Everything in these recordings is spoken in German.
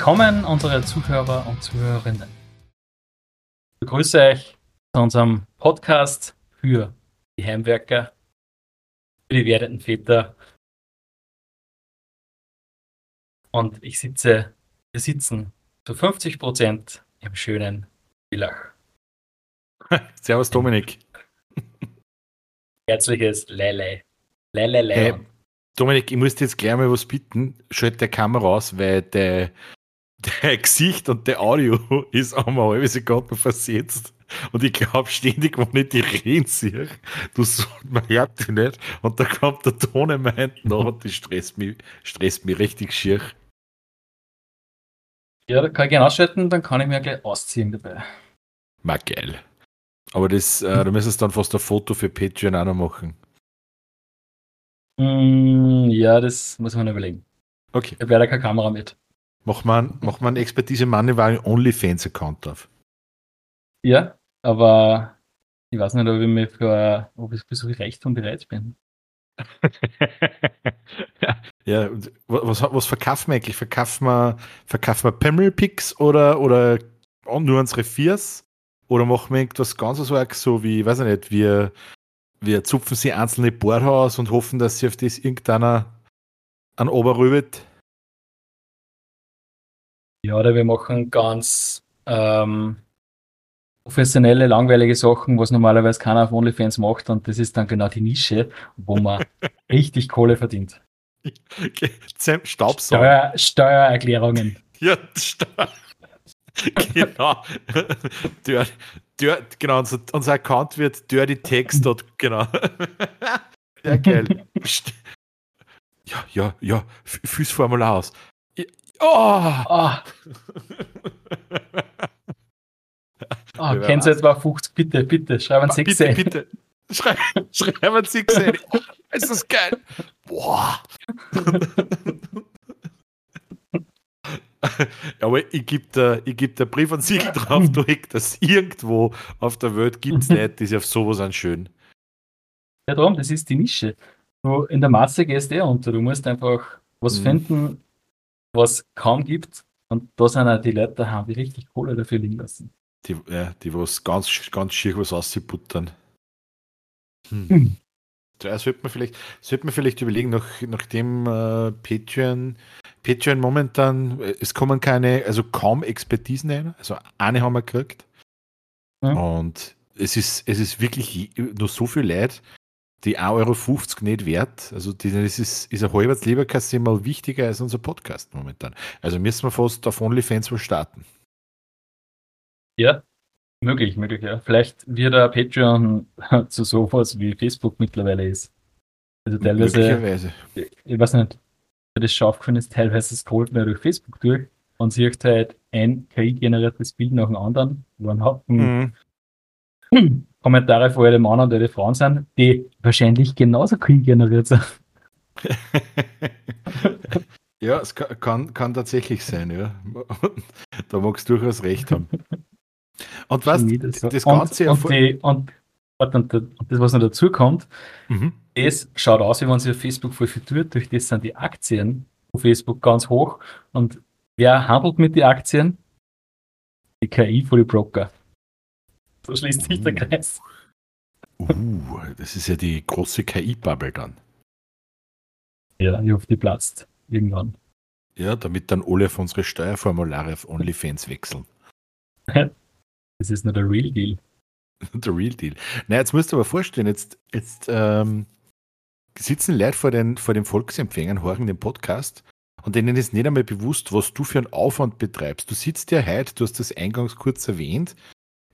Willkommen, unsere Zuhörer und Zuhörerinnen. Ich begrüße euch zu unserem Podcast für die Heimwerker, für die werdenden Väter. Und ich sitze, wir sitzen zu 50 Prozent im schönen Villach. Servus Dominik. Herzliches Lele. Lele Hey, Dominik, ich muss dir jetzt gleich mal was bitten. Schalt die Kamera aus, weil der, der Gesicht und der Audio ist einmal halbe Sekunde versetzt. Und ich glaube ständig, wenn ich die reden sehe, du so, man hört dich nicht. Und da kommt der Ton in meint nach und das stresst mich, stresst mich richtig schier. Ja, da kann ich gerne ausschalten, dann kann ich mir gleich ausziehen dabei. Mal geil. Aber das, äh, du müsstest dann fast ein Foto für Patreon auch noch machen. Mm, ja, das muss man überlegen. Okay. Ich habe leider keine Kamera mit. Mach mal, mach einen Expertise Moneywagen OnlyFans-Account auf. Ja, aber ich weiß nicht, ob ich mir für, ob ich für so recht und bereit bin. ja, und was, was verkaufen wir eigentlich? Verkaufen wir, verkaufen wir Pimmelpicks oder, oder nur unsere Viers? Oder machen wir irgendwas ganz so arg, so wie, weiß ich nicht, wir, wir zupfen sie einzelne Bohrer aus und hoffen, dass sie auf das irgendeiner an Oberrübet? Ja, oder wir machen ganz ähm, professionelle, langweilige Sachen, was normalerweise keiner auf OnlyFans macht und das ist dann genau die Nische, wo man richtig Kohle verdient. Staubsaugen. Steuer, Steuererklärungen. Ja, Steuer. genau. Dör, dör, genau, unser, unser Account wird dirtytext. genau. ja, geil. Ja, ja, ja. Füß Formular aus. Oh! oh. oh kennt ihr etwa 50? Bitte, bitte, schreiben Sie Bitte, bitte. Schrei, schreiben Sie gesehen. Oh, ist das geil. Boah. Aber ich gebe da, geb da Brief und Siegel drauf durch, dass irgendwo auf der Welt gibt es Leute, die sich auf sowas anschön. Ja, darum, das ist die Nische. Du, in der Masse gehst du eh unter. Du musst einfach was mhm. finden, was kaum gibt. Und da sind auch die Leute daheim, die richtig Kohle dafür liegen lassen. Die, ja, die was ganz, ganz schier was auszubuttern. Hm. Mhm. Da sollte man vielleicht, sollte man vielleicht überlegen, nach, nachdem äh, Patreon, Patreon momentan, äh, es kommen keine, also kaum Expertisen ein, also eine haben wir gekriegt. Ja. Und es ist, es ist wirklich nur so viel Leid, die 1,50 Euro nicht wert. Also die, das ist, ist ein halbes Leberkasse mal wichtiger als unser Podcast momentan. Also müssen wir fast auf OnlyFans mal starten. Ja, möglich, möglich, ja. Vielleicht wird der Patreon zu sowas wie Facebook mittlerweile ist. Also teilweise, ich weiß nicht, das schon aufgefallen ist, teilweise scrollt man durch Facebook durch und sieht halt ein KI-generiertes Bild nach dem anderen, wo ein Haufen mhm. Kommentare vor jedem Mann und jede Frauen sind, die wahrscheinlich genauso KI-generiert sind. ja, es kann, kann, kann, tatsächlich sein, ja. da magst du durchaus recht haben. Und was, das, das Ganze... Und, und, die, und, und, das, was noch dazu kommt, mhm. das schaut aus, wie wenn sich auf Facebook voll viel tut, durch das sind die Aktien auf Facebook ganz hoch. Und wer handelt mit den Aktien? Die KI von den Broker. So schließt sich der Kreis. Uh, das ist ja die große KI-Bubble dann. Ja, ich hoffe, die platzt irgendwann. Ja, damit dann alle auf unsere Steuerformulare auf OnlyFans wechseln. das ist nur der Real Deal. der Real Deal. Na, jetzt musst du aber vorstellen, jetzt, jetzt ähm, sitzen Leute vor den, vor den Volksempfängern, hören den Podcast und denen ist nicht einmal bewusst, was du für einen Aufwand betreibst. Du sitzt ja heute, du hast das eingangs kurz erwähnt,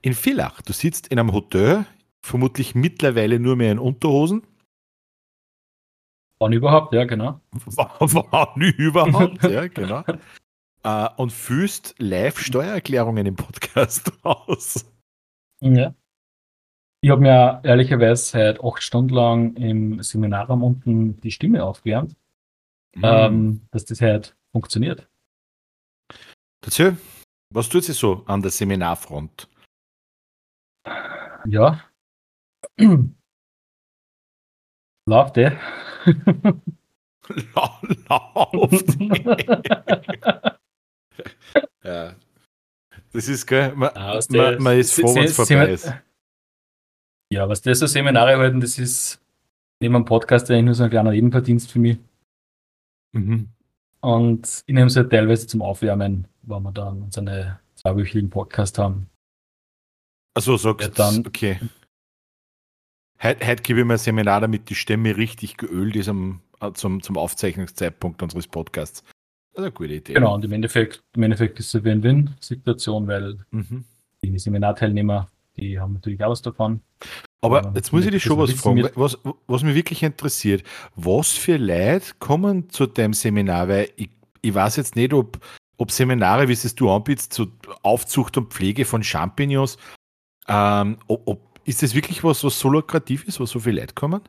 in Villach. Du sitzt in einem Hotel, vermutlich mittlerweile nur mehr in Unterhosen. Wann überhaupt, ja, genau. Wann überhaupt, ja, genau. uh, und fühlst live Steuererklärungen im Podcast aus. Ja. Ich habe mir ehrlicherweise seit acht Stunden lang im Seminarraum unten die Stimme aufgewärmt, mhm. ähm, dass das halt funktioniert. Dazu, was tut sich so an der Seminarfront? Ja. Läuft der? Läuft. Das ist geil. Man, ah, man, man ist froh, wenn es vorbei ist. Ja, was das so Seminare halten, das ist neben dem Podcast eigentlich nur so ein kleiner Nebenverdienst für mich. Mhm. Und ich nehme es halt teilweise zum Aufwärmen, wenn wir dann unseren zweiwöchigen Podcast haben. Also sagst du, dann, okay. Heute, heute gebe ich mir ein Seminar, damit die Stimme richtig geölt ist am, äh, zum, zum Aufzeichnungszeitpunkt unseres Podcasts. Das ist eine gute Idee. Genau, und im Endeffekt, im Endeffekt ist es eine Win-Win-Situation, weil mhm. die Seminarteilnehmer, die haben natürlich auch was davon. Aber jetzt muss ich dich schon was fragen, was, was mich wirklich interessiert. Was für Leute kommen zu dem Seminar? Weil ich, ich weiß jetzt nicht, ob, ob Seminare, wie es du anbietest, zur Aufzucht und Pflege von Champignons, ähm, ob, ob, ist das wirklich was, was so lukrativ ist, was so viele Leute kommen?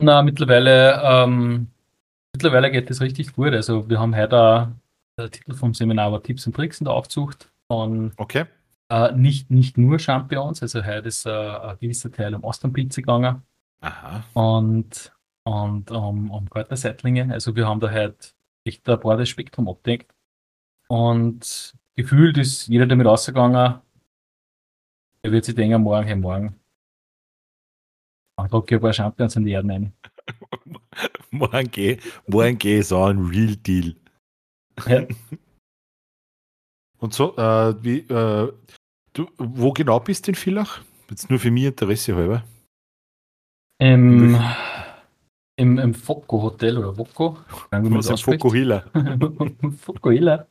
Na, mittlerweile, ähm, mittlerweile geht das richtig gut. Also wir haben heute der Titel vom Seminar war Tipps und Tricks in der Aufzucht von okay. Äh, nicht, nicht nur Champignons, also heute ist äh, ein gewisser Teil um Austernpilze gegangen. Aha. Und, und um, um Kräuterseitlinge. Also wir haben da heute echt ein breites Spektrum abdeckt. Und gefühlt ist jeder damit rausgegangen, er wird sich denken, morgen, hey, morgen. Ich drücke ein paar Champions in die Erde rein. morgen gehe morgen geh ist auch ein Real Deal. Ja. Und so, äh, wie, äh, du, wo genau bist du in Villach? Jetzt nur für mich Interesse halber. Im, im, im Focco Hotel oder Focco. Was ist Focco Hila? Focco Hila.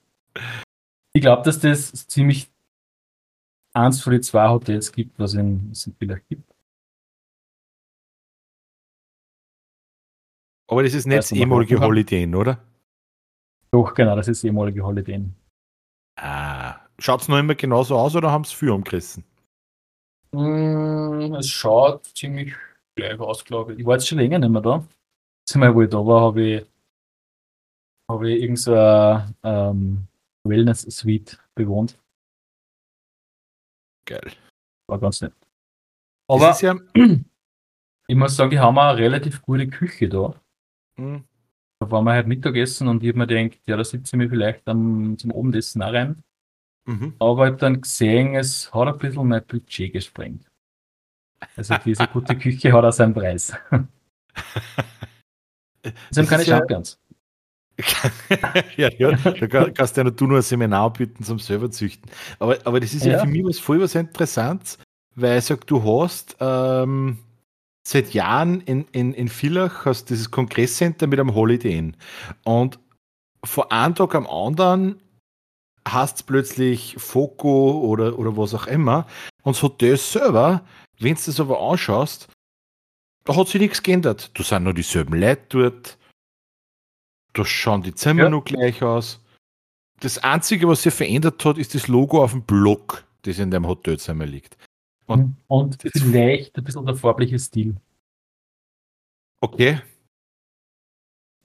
Ich glaube, dass das ziemlich eins von den zwei Hotels gibt, was in, was in Villach gibt. Aber das ist nicht das ehemalige Holiday Inn, oder? Doch, genau, das ist ehemalige Holiday Inn. Ah, schaut es noch immer genauso aus oder haben es viel umgerissen? Mm, es schaut ziemlich gleich aus, glaube ich. Ich war jetzt schon länger nicht mehr da. Das Mal, wo ich da war, habe ich, hab ich irgend so ähm, Wellness-Suite bewohnt. Geil. War ganz nett. Aber ja ich muss sagen, die haben eine relativ gute Küche da. Mhm. Da waren wir halt Mittagessen und ich habe mir gedacht, ja, da sitze ich mir vielleicht am, zum Abendessen auch rein. Mhm. Aber ich habe dann gesehen, es hat ein bisschen mein Budget gesprengt. Also diese gute Küche hat auch seinen Preis. Sie haben keine Champions. ja, ja, da kannst du ja du nur ein Seminar bieten zum selber züchten. Aber, aber das ist ja, ja für mich was voll was Interessantes, weil ich sage, du hast ähm, seit Jahren in, in, in Villach hast dieses Kongresscenter mit einem Holiday Inn. Und vor einem Tag am anderen hast du plötzlich Foco oder, oder was auch immer. Und das Hotel selber, wenn du das aber anschaust, da hat sich nichts geändert. Da sind nur dieselben Leute dort. Da schauen die Zimmer ja. noch gleich aus. Das Einzige, was sich verändert hat, ist das Logo auf dem Block, das in dem Hotelzimmer liegt. Und, und vielleicht ein bisschen der farbliche Stil. Okay.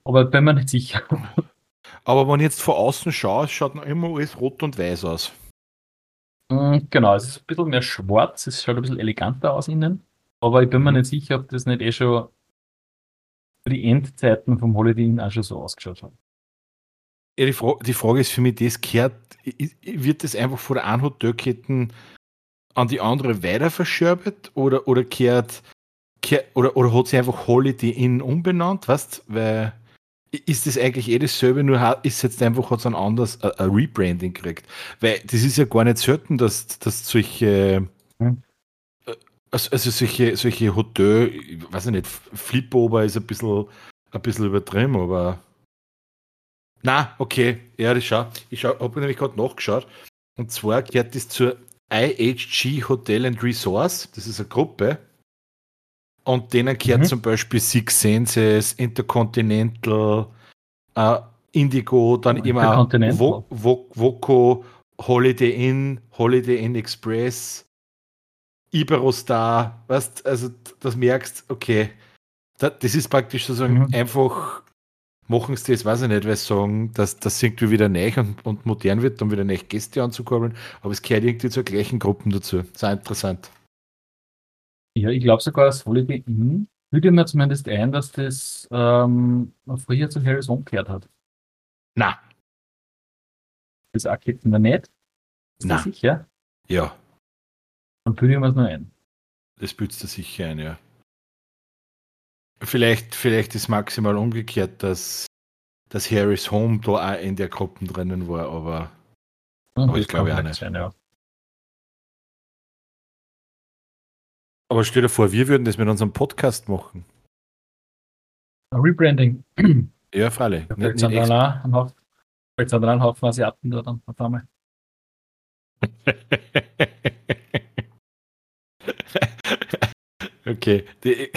Aber bin mir nicht sicher. Aber wenn ich jetzt von außen schaue, schaut noch immer alles rot und weiß aus. Mm, genau, es ist ein bisschen mehr schwarz, es schaut ein bisschen eleganter aus innen. Aber ich bin mir mhm. nicht sicher, ob das nicht eh schon für die Endzeiten vom Holiday Inn auch schon so ausgeschaut hat. Ja, die, Fra die Frage ist für mich, das kehrt, wird das einfach von der einen Hotelketten an die andere weiter verscherbet oder, oder kehrt, kehrt oder, oder hat sie einfach Holiday Inn umbenannt, weißt weil ist das eigentlich eh dasselbe, nur ist jetzt einfach hat es ein anderes ein Rebranding gekriegt. Weil das ist ja gar nicht selten, dass, dass solche hm. Also, also solche, solche Hotel, ich weiß nicht, Flipover ist ein bisschen, ein bisschen übertrieben, aber na, okay, ja, das schau. Ich schau, habe nämlich gerade nachgeschaut. Und zwar gehört das zur IHG Hotel and Resource, das ist eine Gruppe. Und denen gehört mhm. zum Beispiel Six Senses, Intercontinental, äh, Indigo, dann oh, immer Vo Vo Voco, Holiday Inn, Holiday Inn Express, Iberostar, weißt also das merkst, okay, das, ist praktisch sozusagen mhm. einfach machen sie das, weiß ich nicht, weil sie sagen, dass das irgendwie wieder neu und, und, modern wird, um wieder neue Gäste anzukurbeln, aber es gehört irgendwie zur gleichen Gruppen dazu. Sehr interessant. Ja, ich glaube sogar, das Holiday Inn würde mir zumindest ein, dass das ähm, früher zu Harris umgekehrt hat. Na. das der Net? Ist das sicher? Ja. Dann bilden wir es noch ein. Das bildet du sicher ein, ja. Vielleicht, vielleicht ist maximal umgekehrt, dass, dass Harris Home da auch in der Gruppe drinnen war, aber, ja, aber ich glaube auch nicht. Sein, ja. Aber stell dir vor, wir würden das mit unserem Podcast machen. Rebranding. Ja, freilich. Vielleicht sind da ein Haufen, sind da ein Haufen Asiaten da dann auf einmal. okay.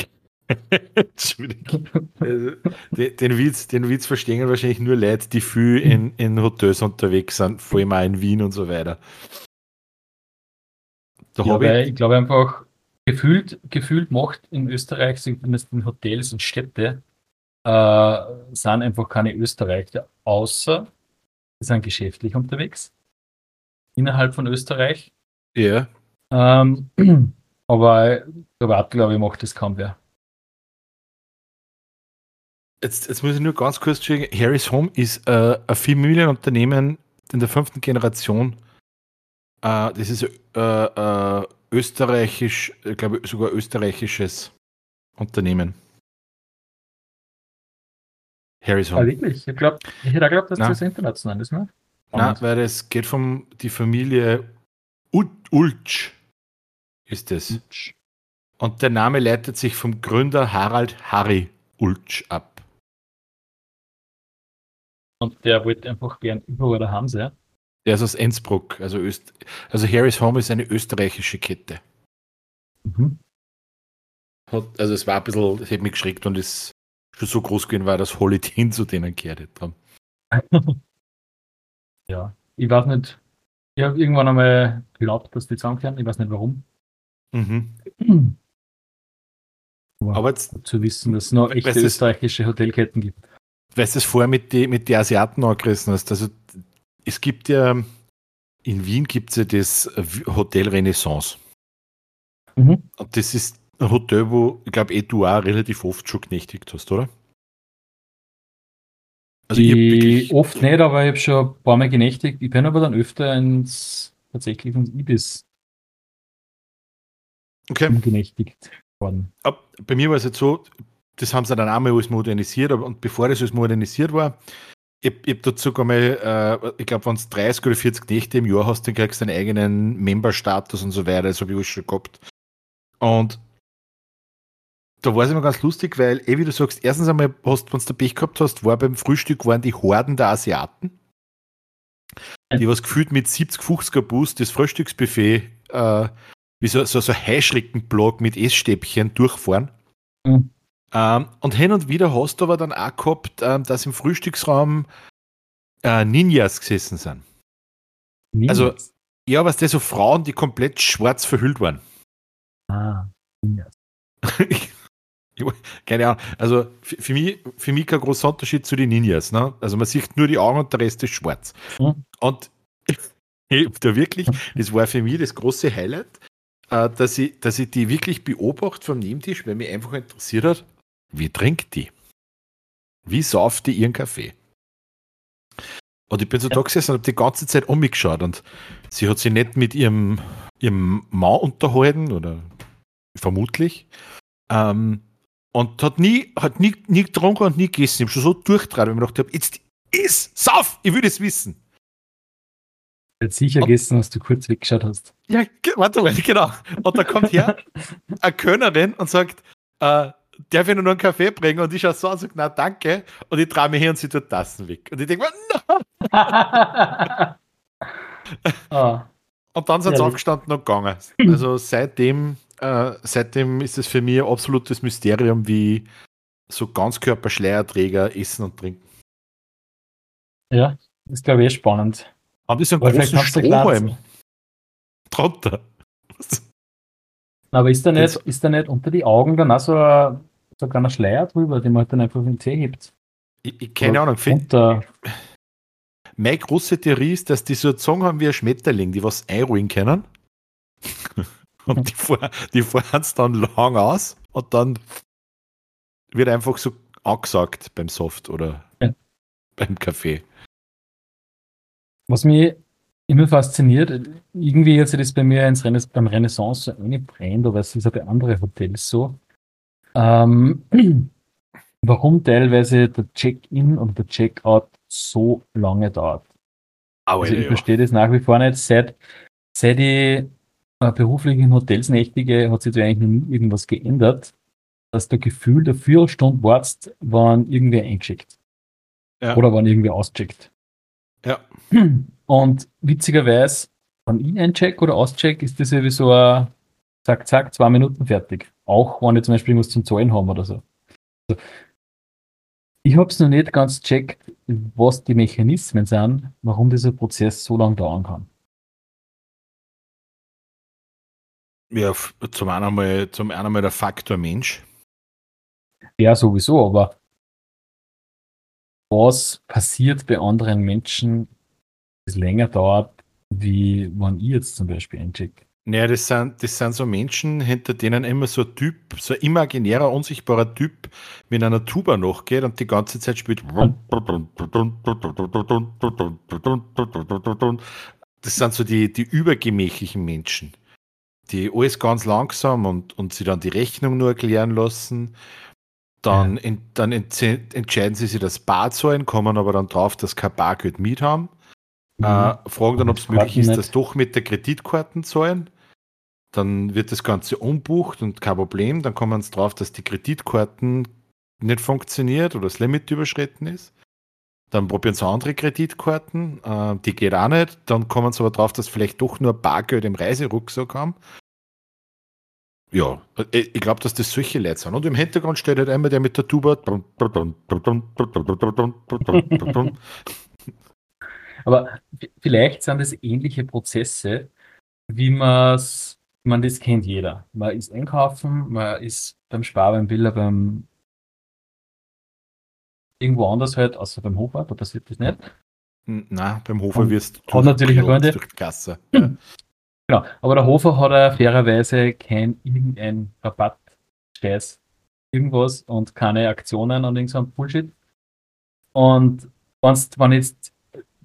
Entschuldigung. Also, den, den, Witz, den Witz verstehen wahrscheinlich nur Leute, die viel in, in Hotels unterwegs sind, vor allem auch in Wien und so weiter. Da ja, ich, ich glaube einfach, gefühlt, gefühlt macht in Österreich, zumindest in Hotels und Städte, äh, sind einfach keine Österreicher, außer sie sind geschäftlich unterwegs innerhalb von Österreich. Ja. Ähm, aber privat, glaube ich, macht das kaum wer. Jetzt, jetzt muss ich nur ganz kurz schauen. Harris Home ist äh, ein Familienunternehmen in der fünften Generation. Äh, das ist äh, äh österreichisch, ich glaube sogar österreichisches Unternehmen. Harris Home. Ah, wirklich? Ich, glaub, ich hätte geglaubt, dass Nein. das international ist, ne? Nein, weil es geht von die Familie Ulch ist es. Und der Name leitet sich vom Gründer Harald Harry Ulch ab. Und der wollte einfach gern überall daheim sein. Der ist aus Innsbruck. Also, Öst also Harry's Home ist eine österreichische Kette. Mhm. also es war ein bisschen, es hat mich geschreckt und es schon so groß gewesen war, dass Holiday zu denen gehört haben. ja, ich weiß nicht. Ich habe irgendwann einmal geglaubt, dass die zusammenkehren. Ich weiß nicht warum. Mhm. Aber, Aber jetzt, zu wissen, dass es noch echte österreichische Hotelketten gibt. Weißt du es vorher mit den mit die Asiaten angerissen hast? Also es gibt ja, in Wien gibt es ja das Hotel Renaissance. Mhm. Und das ist ein Hotel, wo, ich glaube, eh du auch relativ oft schon genächtigt hast, oder? Also ich oft nicht, aber ich habe schon ein paar Mal genächtigt. Ich bin aber dann öfter ins tatsächlich ins Ibis okay. genächtigt worden. Bei mir war es jetzt so, das haben sie dann einmal alles modernisiert, und bevor das alles modernisiert war, ich, ich habe dazu einmal, äh, ich glaube, wenn du 30 oder 40 Nächte im Jahr hast, dann kriegst du deinen eigenen Member-Status und so weiter. Das habe ich alles schon gehabt. Und da war es immer ganz lustig, weil, eh wie du sagst, erstens einmal, hast, wenn du Pech gehabt hast, war beim Frühstück waren die Horden der Asiaten, die was gefühlt mit 70, 50er Boost das Frühstücksbuffet äh, wie so, so, so Heischreckenblock mit Essstäbchen durchfahren. Mhm. Ähm, und hin und wieder hast du aber dann auch gehabt, ähm, dass im Frühstücksraum äh, Ninjas gesessen sind. Ninjas? Also, ja, was das so Frauen, die komplett schwarz verhüllt waren. Ah, Ninjas. Keine Ahnung. Also für, für, mich, für mich kein großer Unterschied zu den Ninjas. Ne? Also man sieht nur die Augen und der Rest ist schwarz. Mhm. Und da wirklich, das war für mich das große Highlight, äh, dass, ich, dass ich die wirklich beobachte vom Nebentisch, weil mich einfach interessiert hat, wie trinkt die? Wie sauft die ihren Kaffee? Und ich bin so da gesessen und habe die ganze Zeit um mich geschaut und sie hat sich nicht mit ihrem, ihrem Mann unterhalten oder vermutlich. Ähm, und hat nie, hat nie, nie getrunken und nie gegessen. Ich habe schon so durchtragen, weil ich mir gedacht habe, jetzt ist, sauf, ich will es wissen. Jetzt sicher gegessen, dass du kurz weggeschaut hast. Ja, warte mal, genau. Und da kommt her eine Könnerin und sagt, äh, darf ich nur noch einen Kaffee bringen? Und ich schaue so und sage, na danke. Und ich drehe mich her und sie tut Tassen weg. Und ich denke mir, no. oh. Und dann sind sie aufgestanden und gegangen. Also seitdem, äh, seitdem ist es für mich ein absolutes Mysterium, wie so Ganzkörperschleierträger essen und trinken. Ja, das ist glaube ich eh spannend. Haben die so einen großen Strohhalm drunter? Aber ist da, nicht, ist da nicht unter die Augen dann auch so ein, so ein kleiner Schleier drüber, den man halt dann einfach in den Zeh hebt? Ich, ich keine Ahnung. Unter, meine große Theorie ist, dass die so eine Zunge haben wie ein Schmetterling, die was einruhen können. und die, fahren, die fahren es dann lang aus und dann wird einfach so angesagt beim Soft oder ja. beim Kaffee. Was mich immer fasziniert, irgendwie hat sich das bei mir ins Rena beim Renaissance so eingebrennt, aber es ist auch bei anderen Hotels so. Ähm, warum teilweise der Check-in und der Check-out so lange dauert. Oh, also ich verstehe das nach wie vor nicht. Seit, seit ich äh, beruflich in Hotels nächtige, hat sich da eigentlich noch nie irgendwas geändert, dass der Gefühl der Viertelstunde wartest, wann irgendwer eingeschickt. Ja. Oder wann irgendwer auscheckt. Ja. Und witzigerweise, wenn ich eincheck oder auscheck, ist das sowieso ein zack, zack, zwei Minuten fertig. Auch wenn ich zum Beispiel was zum Zahlen haben oder so. Also, ich habe es noch nicht ganz checkt, was die Mechanismen sind, warum dieser Prozess so lange dauern kann. Ja, zum einen einmal, zum einen einmal der Faktor Mensch. Ja, sowieso, aber was passiert bei anderen Menschen, das länger dauert, wie wenn ich jetzt zum Beispiel eincheck? Naja, das sind, das sind so Menschen, hinter denen immer so ein Typ, so ein imaginärer, unsichtbarer Typ mit einer Tuba nachgeht und die ganze Zeit spielt. Das sind so die, die übergemächlichen Menschen, die alles ganz langsam und, und sie dann die Rechnung nur erklären lassen. Dann, ja. in, dann entscheiden sie sich das Bar zahlen, kommen aber dann drauf, dass kein Bargeld mit haben. Mhm. Äh, fragen dann, ob es möglich ist, nicht. das doch mit der Kreditkarten zahlen. Dann wird das Ganze umbucht und kein Problem. Dann kommen sie drauf, dass die Kreditkarten nicht funktioniert oder das Limit überschritten ist. Dann probieren sie andere Kreditkarten, äh, die geht auch nicht. Dann kommen sie aber drauf, dass vielleicht doch nur Bargeld im Reiserucksack haben. Ja, ich glaube, dass das solche Leute sind. Und im Hintergrund steht halt einmal der mit der Tuba. Aber vielleicht sind das ähnliche Prozesse, wie man das kennt jeder. Man ist einkaufen, man ist beim Spar, beim Biller, beim irgendwo anders halt, außer beim Hofer, da passiert das nicht. Nein, beim Hofer wirst du natürlich eine Freunde. durch die Gasse. Ja. Genau, aber der Hofer hat ja fairerweise kein irgendein Rabatt, Scheiß, irgendwas und keine Aktionen und irgend so ein Bullshit. Und wenn jetzt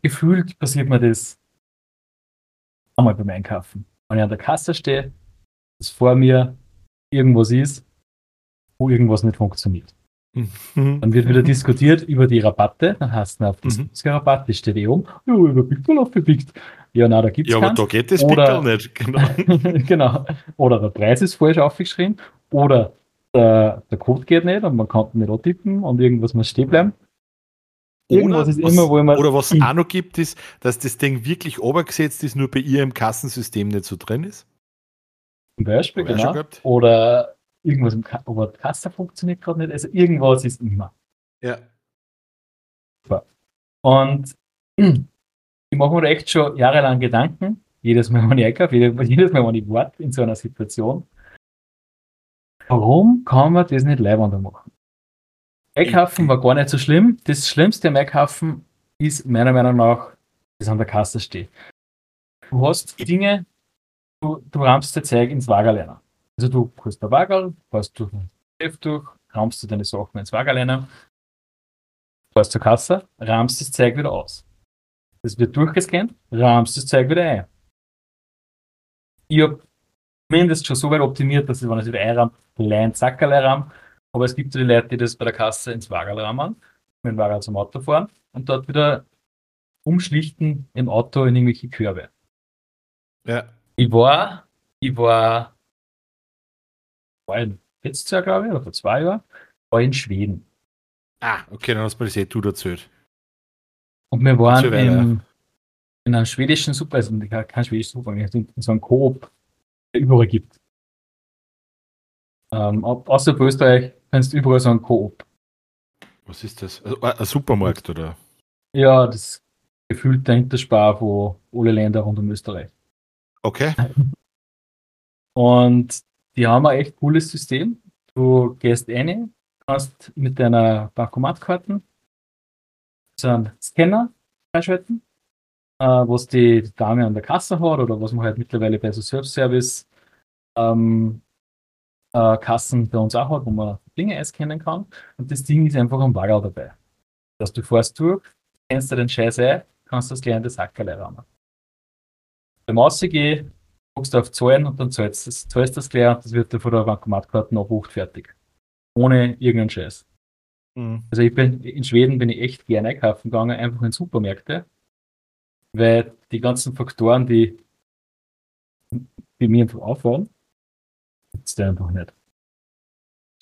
gefühlt passiert mir das einmal beim Einkaufen. Wenn ich an der Kasse stehe, dass vor mir irgendwas ist, wo irgendwas nicht funktioniert. Mhm. Dann wird wieder diskutiert über die Rabatte. Dann hast du auf das mhm. Rabatt, das steht eh oben. Ja, über Pickel aufgepickt. Ja, na, da gibt es Ja, aber da geht das Pickel nicht. Genau. genau. Oder der Preis ist falsch aufgeschrieben. Oder der, der Code geht nicht und man kann nicht antippen und irgendwas muss stehen bleiben. Irgendwas ist was, immer. Oder was es auch noch gibt, ist, dass das Ding wirklich obergesetzt ist, nur bei ihr im Kassensystem nicht so drin ist. Zum Beispiel, genau. Oder irgendwas im Ka aber Kasse funktioniert gerade nicht. Also irgendwas ist immer. Ja. Und ich mache mir da echt schon jahrelang Gedanken, jedes Mal, wenn ich einkaufe, jedes Mal, wenn ich warte in so einer Situation. Warum kann man das nicht leibender machen? Einkaufen war gar nicht so schlimm. Das Schlimmste am Einkaufen ist meiner Meinung nach, das an der Kasse steht. Du hast Dinge, du, du rammst dir Zeug ins Wagerleiner. Also du holst der Wagerl, fährst durch den Chef durch, rammst du deine Sachen ins Wagerleiner, fährst zur Kasse, rammst das Zeug wieder aus. Das wird durchgescannt, rammst das Zeug wieder ein. Ich habe mindestens schon so weit optimiert, dass ich, wenn ich es wieder einramme, klein Zackerl ramm, aber es gibt so die Leute, die das bei der Kasse ins Wagerl rammen, mit dem Wagerl zum Auto fahren und dort wieder umschlichten im Auto in irgendwelche Körbe. Ja. Ich war, ich war, war in letztes Jahr, glaube ich, oder vor zwei Jahren, war in Schweden. Ah, okay, dann hast du mir das eh du erzählt. Und wir waren im, in einem schwedischen Super, also kein schwedisches Super, in so einem Coop, der überall gibt. Ähm, außer Österreich kannst du überall so einen Coop. Was ist das? Also, ein Supermarkt oder? Ja, das gefühlt dahinter Spar von alle Länder rund um Österreich. Okay. Und die haben ein echt cooles System. Du gehst rein, kannst mit deiner Bankomatkarte so einen Scanner freischalten, äh, was die Dame an der Kasse hat oder was man halt mittlerweile bei so Self-Service ähm, äh, Kassen bei uns auch hat, wo man Dinge einscannen kann. Und das Ding ist einfach am Bagger dabei. Dass du fährst durch, kennst du den Scheiß ein, kannst das die Sackerle rammen. Beim Ausgehen guckst du auf Zahlen und dann zahlst du das, zahlst das gleich und das wird dir von der Bankomatkarte abbucht fertig. Ohne irgendeinen Scheiß. Mhm. Also ich bin in Schweden bin ich echt gerne einkaufen gegangen, einfach in Supermärkte, weil die ganzen Faktoren, die, die mir einfach auffallen, gibt es da einfach nicht.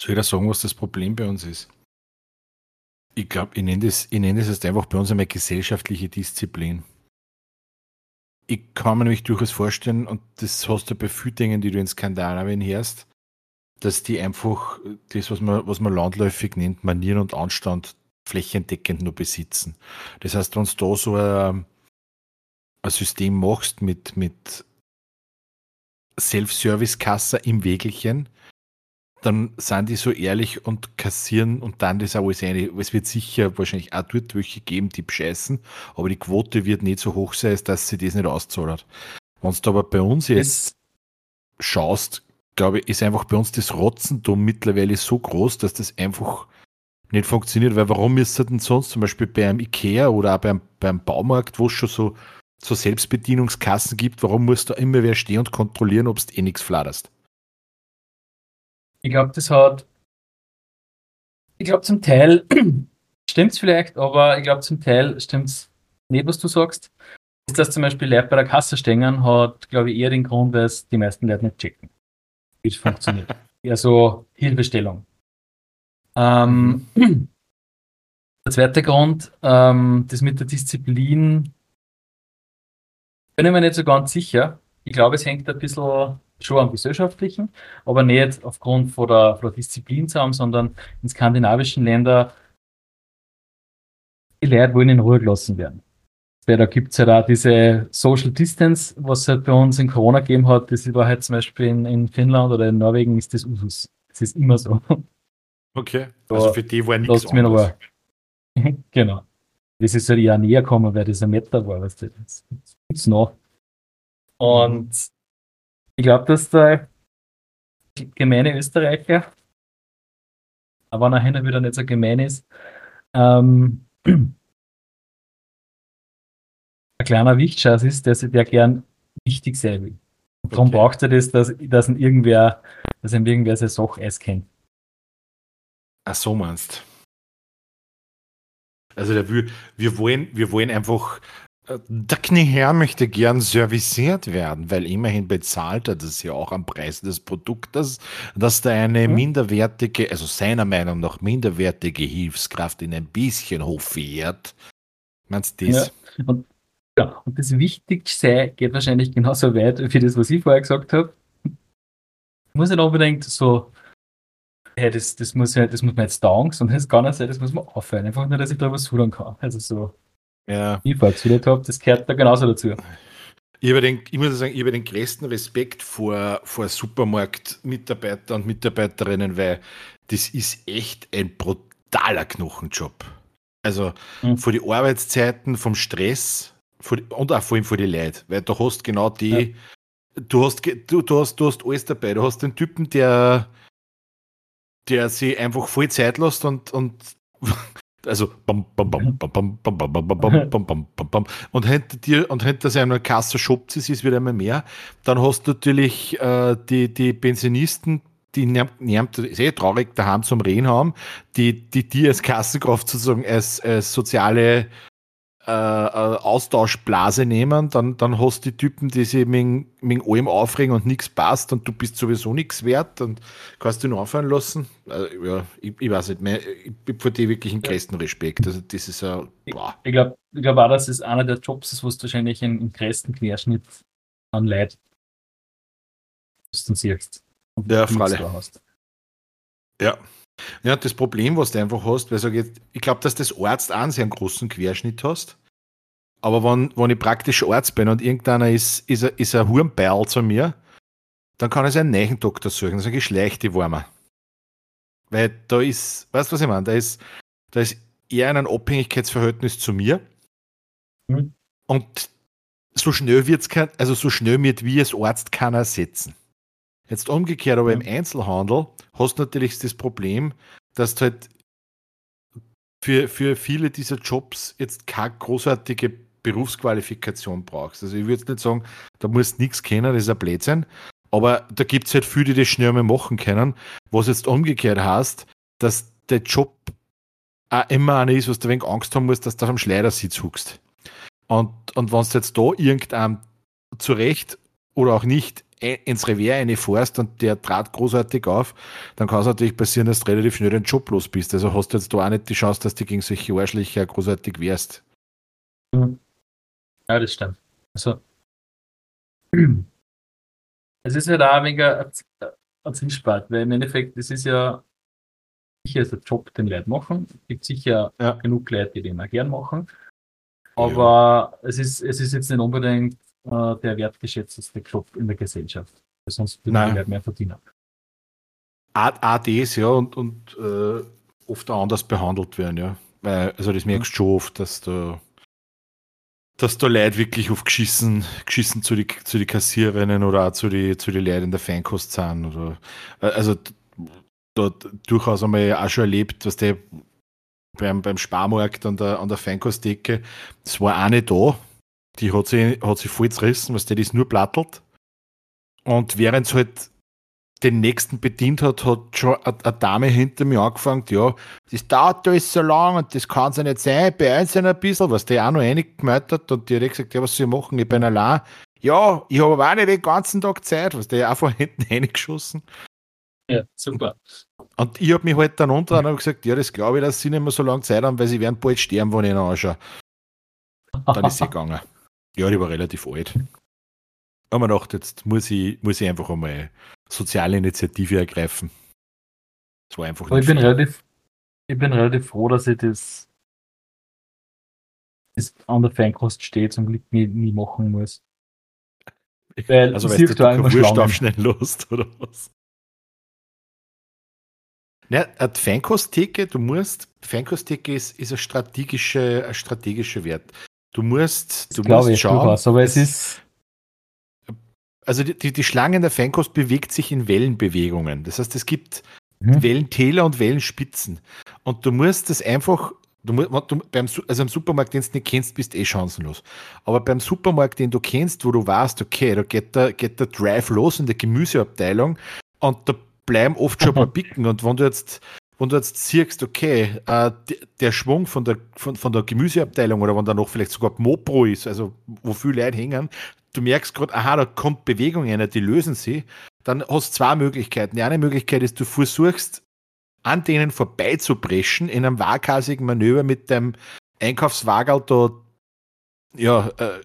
Soll ich da sagen, was das Problem bei uns ist? Ich glaube, ich nenne das, ich nenne das jetzt einfach bei uns einmal gesellschaftliche Disziplin. Ich kann mir nämlich durchaus vorstellen, und das hast du bei vielen Dingen, die du in Skandinavien hörst, dass die einfach das, was man, was man landläufig nennt, Manieren und Anstand flächendeckend nur besitzen. Das heißt, wenn du da so ein, ein System machst mit, mit Self-Service-Kasse im Wägelchen, dann sind die so ehrlich und kassieren und dann das auch alles eine. Es wird sicher wahrscheinlich auch dort welche geben, die bescheißen, aber die Quote wird nicht so hoch sein, dass sie das nicht auszahlt. Wenn du aber bei uns jetzt schaust, glaube ich, ist einfach bei uns das Rotzentum mittlerweile so groß, dass das einfach nicht funktioniert, weil warum ist es denn sonst zum Beispiel beim Ikea oder auch beim, beim Baumarkt, wo es schon so, so Selbstbedienungskassen gibt, warum muss da immer wer stehen und kontrollieren, ob du eh nichts flatterst? Ich glaube, das hat. Ich glaube, zum Teil stimmt es vielleicht, aber ich glaube, zum Teil stimmt es nicht, was du sagst. Ist das zum Beispiel Leute bei der Kasse stehen, hat, glaube ich, eher den Grund, dass die meisten Leute nicht checken, wie es funktioniert. eher so Hilfestellung. Ähm, der zweite Grund, ähm, das mit der Disziplin, bin ich mir nicht so ganz sicher. Ich glaube, es hängt ein bisschen schon am gesellschaftlichen, aber nicht aufgrund von der, von der Disziplin zusammen, sondern in skandinavischen Ländern die Leute wollen in Ruhe gelassen werden. Weil da gibt es halt auch diese Social Distance, was es halt bei uns in Corona gegeben hat. Das war halt zum Beispiel in, in Finnland oder in Norwegen ist das Usus. Das ist immer so. Okay, also für die war nichts anderes. genau. Das ist halt eher näher gekommen, weil das ein Meter war, du. Das gibt's noch. Und ich glaube, dass der gemeine Österreicher, aber nachher wieder nicht so gemein ist, ähm, ein kleiner Wichtschatz ist, der, der gern wichtig sein will. Und darum okay. braucht er das, dass, dass ihn irgendwer, dass ihm irgendwer seine Sache kennt. Ach so meinst. Also der, wir, wollen, wir wollen einfach der Knieherr möchte gern serviciert werden, weil immerhin bezahlt er das ja auch am Preis des Produktes, dass da eine mhm. minderwertige, also seiner Meinung nach minderwertige Hilfskraft in ein bisschen hofiert. Meinst du das? Ja. Und, ja, und das Wichtigste geht wahrscheinlich genauso weit wie das, was ich vorher gesagt habe. Muss nicht unbedingt so, hey, das, das, muss, das muss man jetzt taugen, sondern das kann auch sein, das muss man aufhören. Einfach nur, dass ich da was tun kann. Also so ja. Einfallsfehler habe, das gehört da genauso dazu. Ich, habe den, ich muss sagen, ich habe den größten Respekt vor, vor Supermarktmitarbeitern und Mitarbeiterinnen, weil das ist echt ein brutaler Knochenjob. Also mhm. vor die Arbeitszeiten, vom Stress die, und auch vor allem vor die Leute, weil du hast genau die, ja. du, hast, du, du, hast, du hast alles dabei. Du hast den Typen, der, der sich einfach voll Zeit lässt und, und also bam, bam, bam, bam, bam, bam, bam, bam, bam, bam, bam, bam, bam, und hinter dir und hinter seiner Kasse shoppt es ist wieder einmal mehr. Dann hast du natürlich äh, die, die Pensionisten, die nervt, ist eh traurig, daheim zum Reden haben, die, die die als Kassenkraft sozusagen als, als soziale äh, Austauschblase nehmen, dann, dann hast du die Typen, die sich mit, mit allem aufregen und nichts passt und du bist sowieso nichts wert und kannst du nur aufhören lassen. Also, ja, ich, ich, weiß nicht mehr, ich bin vor dir wirklich einen größten Respekt. Also das ist ein, boah. Ich, ich glaube ich glaub auch, dass es einer der Jobs ist, wo du wahrscheinlich einen, einen größten Querschnitt an Leid siehst. Ja, freilich. Ja. Ja, das Problem, was du einfach hast, weil ich, ich glaube, dass das Arzt auch einen sehr großen Querschnitt hast. Aber wenn, wenn ich praktisch Arzt bin und irgendeiner ist, ist, ein, ist ein Hurmbeil zu mir, dann kann ich einen neuen Doktor suchen. Dann sage ich, schleich die Warmer. Weil da ist, weißt du, was ich meine? Da ist, da ist eher ein Abhängigkeitsverhältnis zu mir. Mhm. Und so schnell wird's kein, also so schnell wird wie als Arzt keiner ersetzen. Jetzt umgekehrt, aber ja. im Einzelhandel hast du natürlich das Problem, dass du halt für, für viele dieser Jobs jetzt keine großartige Berufsqualifikation brauchst. Also ich würde nicht sagen, da musst du nichts kennen, das ist ein Blödsinn. Aber da gibt es halt viele, die das schnell mal machen können, was jetzt umgekehrt heißt, dass der Job auch immer einer ist, was du ein wenig Angst haben musst, dass du auf dem Schleudersitz huckst. Und, und wenn du jetzt da irgendeinem zurecht oder auch nicht ins Revier eine fährst und der trat großartig auf, dann kann es natürlich passieren, dass du relativ schnell den Job los bist. Also hast du jetzt da auch nicht die Chance, dass du gegen solche Arschlöcher großartig wehrst. Mhm. Ja, das stimmt. Also, es ist halt auch ein wenig ein, Zielspart, weil im Endeffekt, das ist ja sicher ist der Job, den Leute machen. Es gibt sicher ja. genug Leute, die den auch gern machen. Aber ja. es, ist, es ist jetzt nicht unbedingt äh, der wertgeschätzteste Job in der Gesellschaft. Sonst die Leute mehr verdienen. ADs, ja, und, und äh, oft auch anders behandelt werden, ja. Weil, also das merkst du schon oft, dass da dass da Leute wirklich auf geschissen, geschissen zu die, zu die Kassiererinnen oder auch zu die, zu die Leuten in der Fankost sind. Oder, äh, also dort durchaus einmal auch schon erlebt, was der beim, beim Sparmarkt an der, an der Feinkostdecke, das war eine da, die hat sich, hat sich voll zerrissen, was der ist nur plattelt. Und während es halt den nächsten bedient hat, hat schon eine Dame hinter mir angefangen, ja, das dauert alles so lang und das kann es ja nicht sein, bei uns ein bisschen, was der auch noch einig gemeldet hat und die hat gesagt, ja, was soll ich machen, ich bin allein. Ja, ich habe aber auch nicht den ganzen Tag Zeit, was der auch von hinten reingeschossen. Ja, super. Und ich habe mich halt dann unter und gesagt, ja, das glaube ich, dass sie nicht mehr so lange Zeit haben, weil sie werden bald sterben, wenn ich ihn anschaue. Dann ist sie gegangen. Ja, die war relativ alt. Aber gedacht, jetzt muss ich, muss ich einfach einmal soziale Initiative ergreifen. Das war einfach ich bin, relativ, ich bin relativ froh, dass ich das, das an der Fankost steht, zum Glück nie, nie machen muss. Weil also, weißt du, du immer Wurst schnell los, oder was? Ja, eine Feinkosttheke, du musst, Feinkosttheke ist, ist ein strategischer, ein strategischer Wert. Du musst, du musst ich schauen. Was, aber es ist. Also die, die, die Schlange in der Feinkost bewegt sich in Wellenbewegungen. Das heißt, es gibt mhm. Wellentäler und Wellenspitzen. Und du musst das einfach, du, du, beim, also im Supermarkt, den du nicht kennst, bist du eh chancenlos. Aber beim Supermarkt, den du kennst, wo du weißt, okay, da geht der, geht der Drive los in der Gemüseabteilung und da bleiben oft schon ein paar Bicken. Und wenn du jetzt, wenn du jetzt siehst, okay, äh, der Schwung von der, von, von der Gemüseabteilung oder wenn da noch vielleicht sogar Mopro ist, also wo viele Leute hängen, du merkst gerade, aha, da kommt Bewegung rein, die lösen sie, dann hast du zwei Möglichkeiten. Die eine Möglichkeit ist, du versuchst, an denen vorbeizupreschen in einem waghalsigen Manöver mit dem Einkaufswagen da, ja, äh,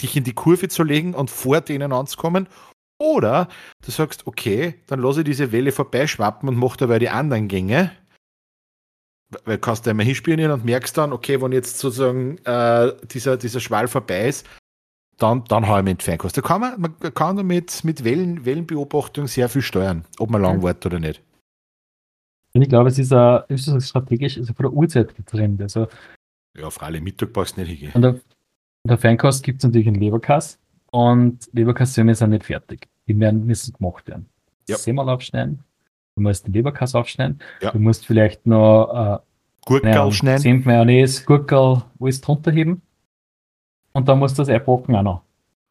dich in die Kurve zu legen und vor denen anzukommen oder du sagst, okay, dann lasse ich diese Welle vorbeischwappen und mache dabei die anderen Gänge. Weil du kannst da immer hinspielen und merkst dann, okay, wenn jetzt sozusagen äh, dieser, dieser Schwall vorbei ist, dann, dann hau ich mit Feinkost. Da kann man, man kann damit mit Wellen, Wellenbeobachtung sehr viel steuern, ob man lang wartet oder nicht. Ich glaube, es ist, ein, ist ein strategisch, also von der Uhrzeit getrennt. Also, ja, freilich, Mittag brauchst du nicht hingehen. Und der, der Feinkost gibt es natürlich einen Leberkass und Leberkassöme sind nicht fertig. Die werden, müssen gemacht werden. Ja. Semmel aufschneiden, du musst den Leberkass aufschneiden, ja. du musst vielleicht noch äh, Gurkel naja, schneiden. Senf, Mayonnaise, Gurkel, alles drunter heben. Und dann musst du das einpacken auch noch.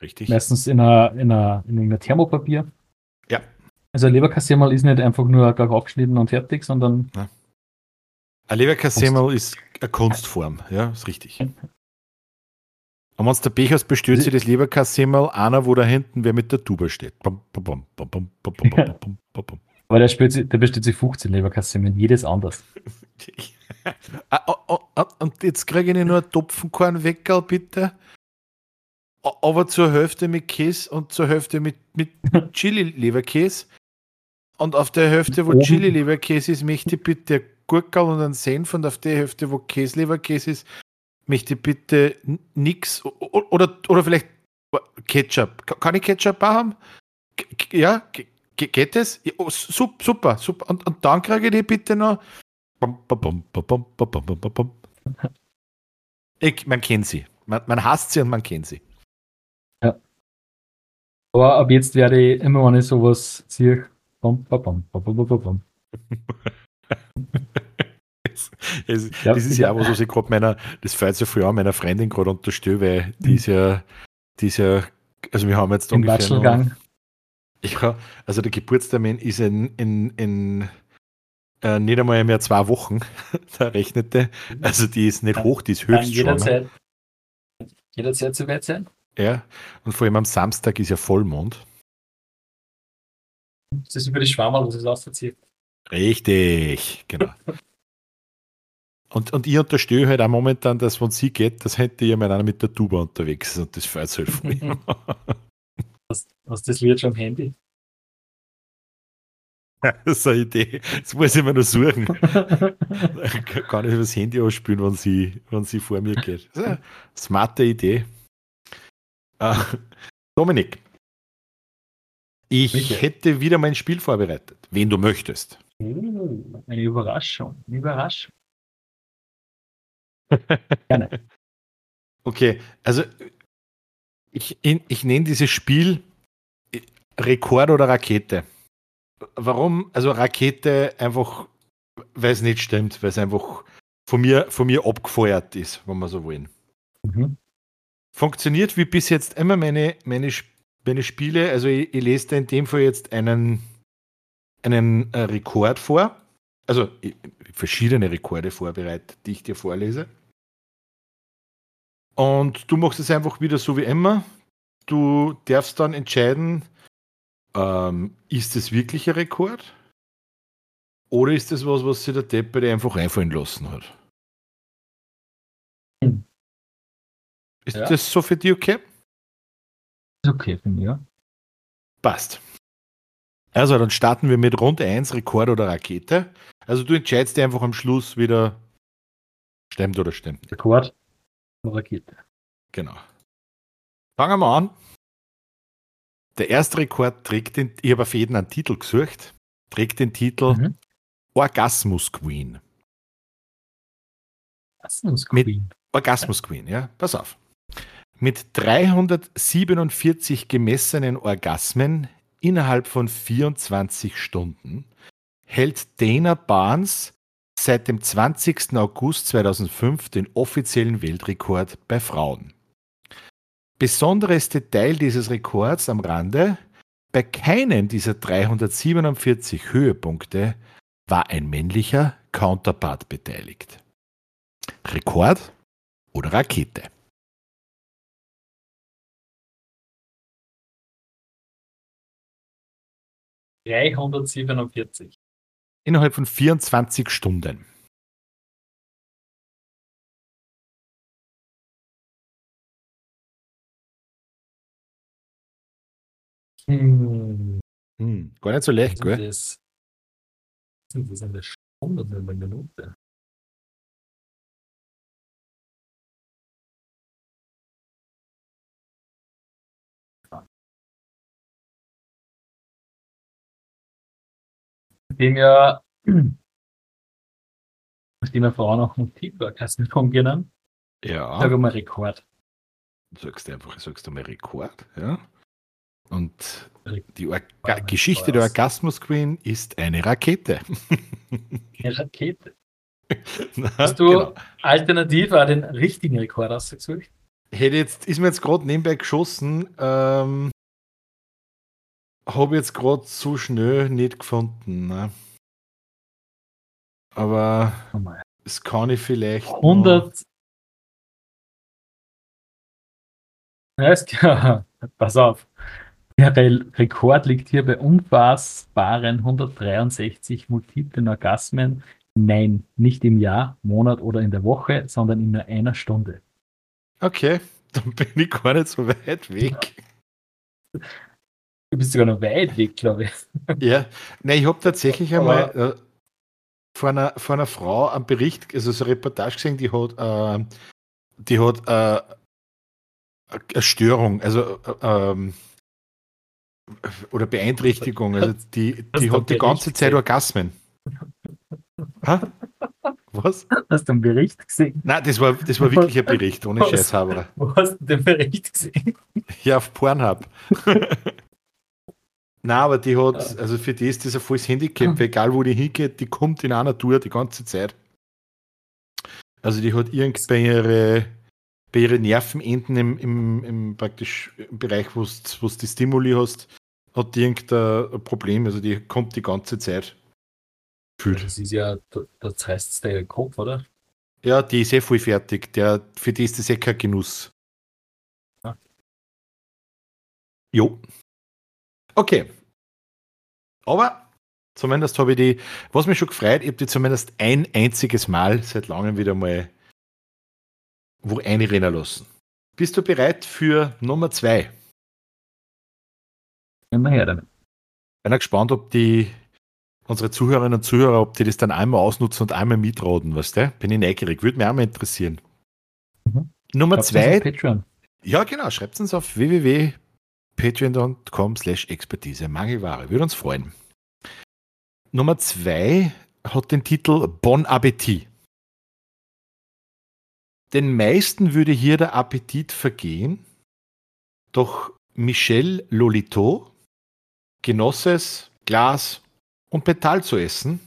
Richtig. Meistens in einer, in einer, in Thermopapier. Ja. Also ein Leberkassemmel ist nicht einfach nur gar aufgeschnitten und fertig, sondern. Ja. Ein Leberkassemmel ist eine Kunstform, ja, ist richtig. Und wenn der Pech hast, bestellt sich das Leberkassemmel einer, wo da hinten wer mit der Tuba steht. Aber der, spielt, der bestellt sich 15 Leberkassemmel, jedes anders. Ah, oh, oh, und jetzt kriege ich nur einen Topfenkornweckerl, bitte. Aber zur Hälfte mit Käse und zur Hälfte mit, mit Chili-Leberkäse. Und auf der Hälfte, wo Chili-Leberkäse ist, möchte ich bitte Gurkel und einen Senf. Und auf der Hälfte, wo Käse-Leberkäse ist, möchte bitte nix oder, oder vielleicht Ketchup. Kann ich Ketchup haben? Ja, geht es? Oh, super, super. Und, und dann kriege ich die bitte noch. Ich, man kennt sie. Man, man hasst sie und man kennt sie. Ja. Aber ab jetzt werde ich immer, wenn ich sowas ziehe, bom, bom, bom, bom, bom, bom. Es, ja, das ist ja auch was, was ich gerade meiner, das fällt ja früher an meiner Freundin gerade unterstelle, weil die ist ja, die ist ja, also wir haben jetzt Im ungefähr noch, ja, also der Geburtstermin ist in, in, in äh, nicht einmal mehr zwei Wochen, da rechnete. Also die ist nicht hoch, die ist höchst jederzeit, schon. Jederzeit zu weit sein. Ja, und vor allem am Samstag ist ja Vollmond. Das ist über die Schwammerl, was es auszieht. Richtig, genau. und, und ich unterstehe halt auch momentan, dass wenn sie geht, das hätte ich mal einer mit der Tuba unterwegs und das fällt halt von mir. Hast, hast das Lied schon am Handy? Das ist eine Idee. Das muss ich mir noch suchen. Kann ich das Handy ausspielen, wenn sie, wenn sie vor mir geht. Das ist eine smarte Idee. Uh, Dominik, ich Bitte. hätte wieder mein Spiel vorbereitet, wen du möchtest. Uh, eine Überraschung. Eine Überraschung. Gerne. Okay, also ich, ich nenne dieses Spiel Rekord oder Rakete. Warum? Also Rakete einfach, weil es nicht stimmt, weil es einfach von mir, von mir abgefeuert ist, wenn wir so wollen. Mhm. Funktioniert wie bis jetzt immer meine, meine, meine Spiele. Also ich, ich lese da in dem Fall jetzt einen, einen äh, Rekord vor. Also ich, verschiedene Rekorde vorbereitet, die ich dir vorlese. Und du machst es einfach wieder so wie immer. Du darfst dann entscheiden, ähm, ist es wirklich ein Rekord? Oder ist das was, was sich der Deppe einfach einfallen lassen hat? Hm. Ist ja. das so für dich okay? Ist okay für mich, ja. Passt. Also, dann starten wir mit Rund 1, Rekord oder Rakete. Also, du entscheidest dir einfach am Schluss wieder, stimmt oder stimmt. Rekord Rakete. Genau. Fangen wir an. Der erste Rekord trägt den, ich habe auf jeden einen Titel gesucht, trägt den Titel mhm. Orgasmus Queen. Orgasmus Queen. Mit Orgasmus Queen, ja, pass auf. Mit 347 gemessenen Orgasmen innerhalb von 24 Stunden hält Dana Barnes seit dem 20. August 2005 den offiziellen Weltrekord bei Frauen. Besonderes Detail dieses Rekords am Rande, bei keinem dieser 347 Höhepunkte war ein männlicher Counterpart beteiligt. Rekord oder Rakete? Dreihundertsiebenundvierzig. Innerhalb von 24 Stunden. Hm. Hm. Gar nicht so leicht, gell? Das, sind das eine Stunde oder eine Minute? Nachdem ja, nachdem wir vorhin auch noch Tiefbaukasten kommen können, ja. sag mal Rekord. Sagst du einfach, sagst du mal Rekord, ja? Und die Orga Geschichte der Orgasmus Queen ist eine Rakete. Eine Rakete. Na, Hast du genau. alternativ auch den richtigen Rekord ausgesucht? Hätte jetzt, ist mir jetzt gerade nebenbei geschossen, ähm, habe jetzt gerade so schnell nicht gefunden. Ne? Aber oh das kann ich vielleicht. 100. Ja, pass auf. Der Rekord liegt hier bei unfassbaren 163 multiplen Orgasmen. Nein, nicht im Jahr, Monat oder in der Woche, sondern in nur einer Stunde. Okay, dann bin ich gar nicht so weit weg. Du bist sogar noch weit weg, glaube ich. Ja, nein, ich habe tatsächlich einmal äh, von, einer, von einer Frau einen Bericht, also so eine Reportage gesehen, die hat, äh, die hat äh, eine Störung, also äh, ähm, oder Beeinträchtigung. Also die, die hat die ganze Zeit Orgasmen. ha? Was? Hast du einen Bericht gesehen? Nein, das war, das war wirklich ein Bericht, ohne Scheißhaber. Wo hast du den Bericht gesehen? Ja, auf Pornhub. Nein, aber die hat, also für die ist das ein volles Handicap, egal wo die hingeht, die kommt in einer Tour die ganze Zeit. Also die hat irgend bei ihre bei ihren Nervenenden im, im, im praktisch im Bereich, wo du die Stimuli hast, hat die irgendein Problem. Also die kommt die ganze Zeit. Fühlt. Das ist ja, das heißt der Kopf, oder? Ja, die ist eh voll fertig. Der, für die ist das eh kein Genuss. Ja. Jo. Okay. Aber zumindest habe ich die, was mich schon gefreut, ich habe die zumindest ein einziges Mal seit langem wieder mal wo einrennen lassen. Bist du bereit für Nummer zwei? Immer her damit. Bin gespannt, ob die unsere Zuhörerinnen und Zuhörer, ob die das dann einmal ausnutzen und einmal mitraten, weißt du? Bin ich neugierig, würde mich auch mal interessieren. Mhm. Nummer Schreibt zwei. Patreon. Ja, genau, schreibt uns auf www.patreon.com slash Expertise. Mangelware, würde uns freuen. Nummer zwei hat den Titel Bon Appetit. Den meisten würde hier der Appetit vergehen, doch Michel Lolito genoss es, Glas und Metall zu essen.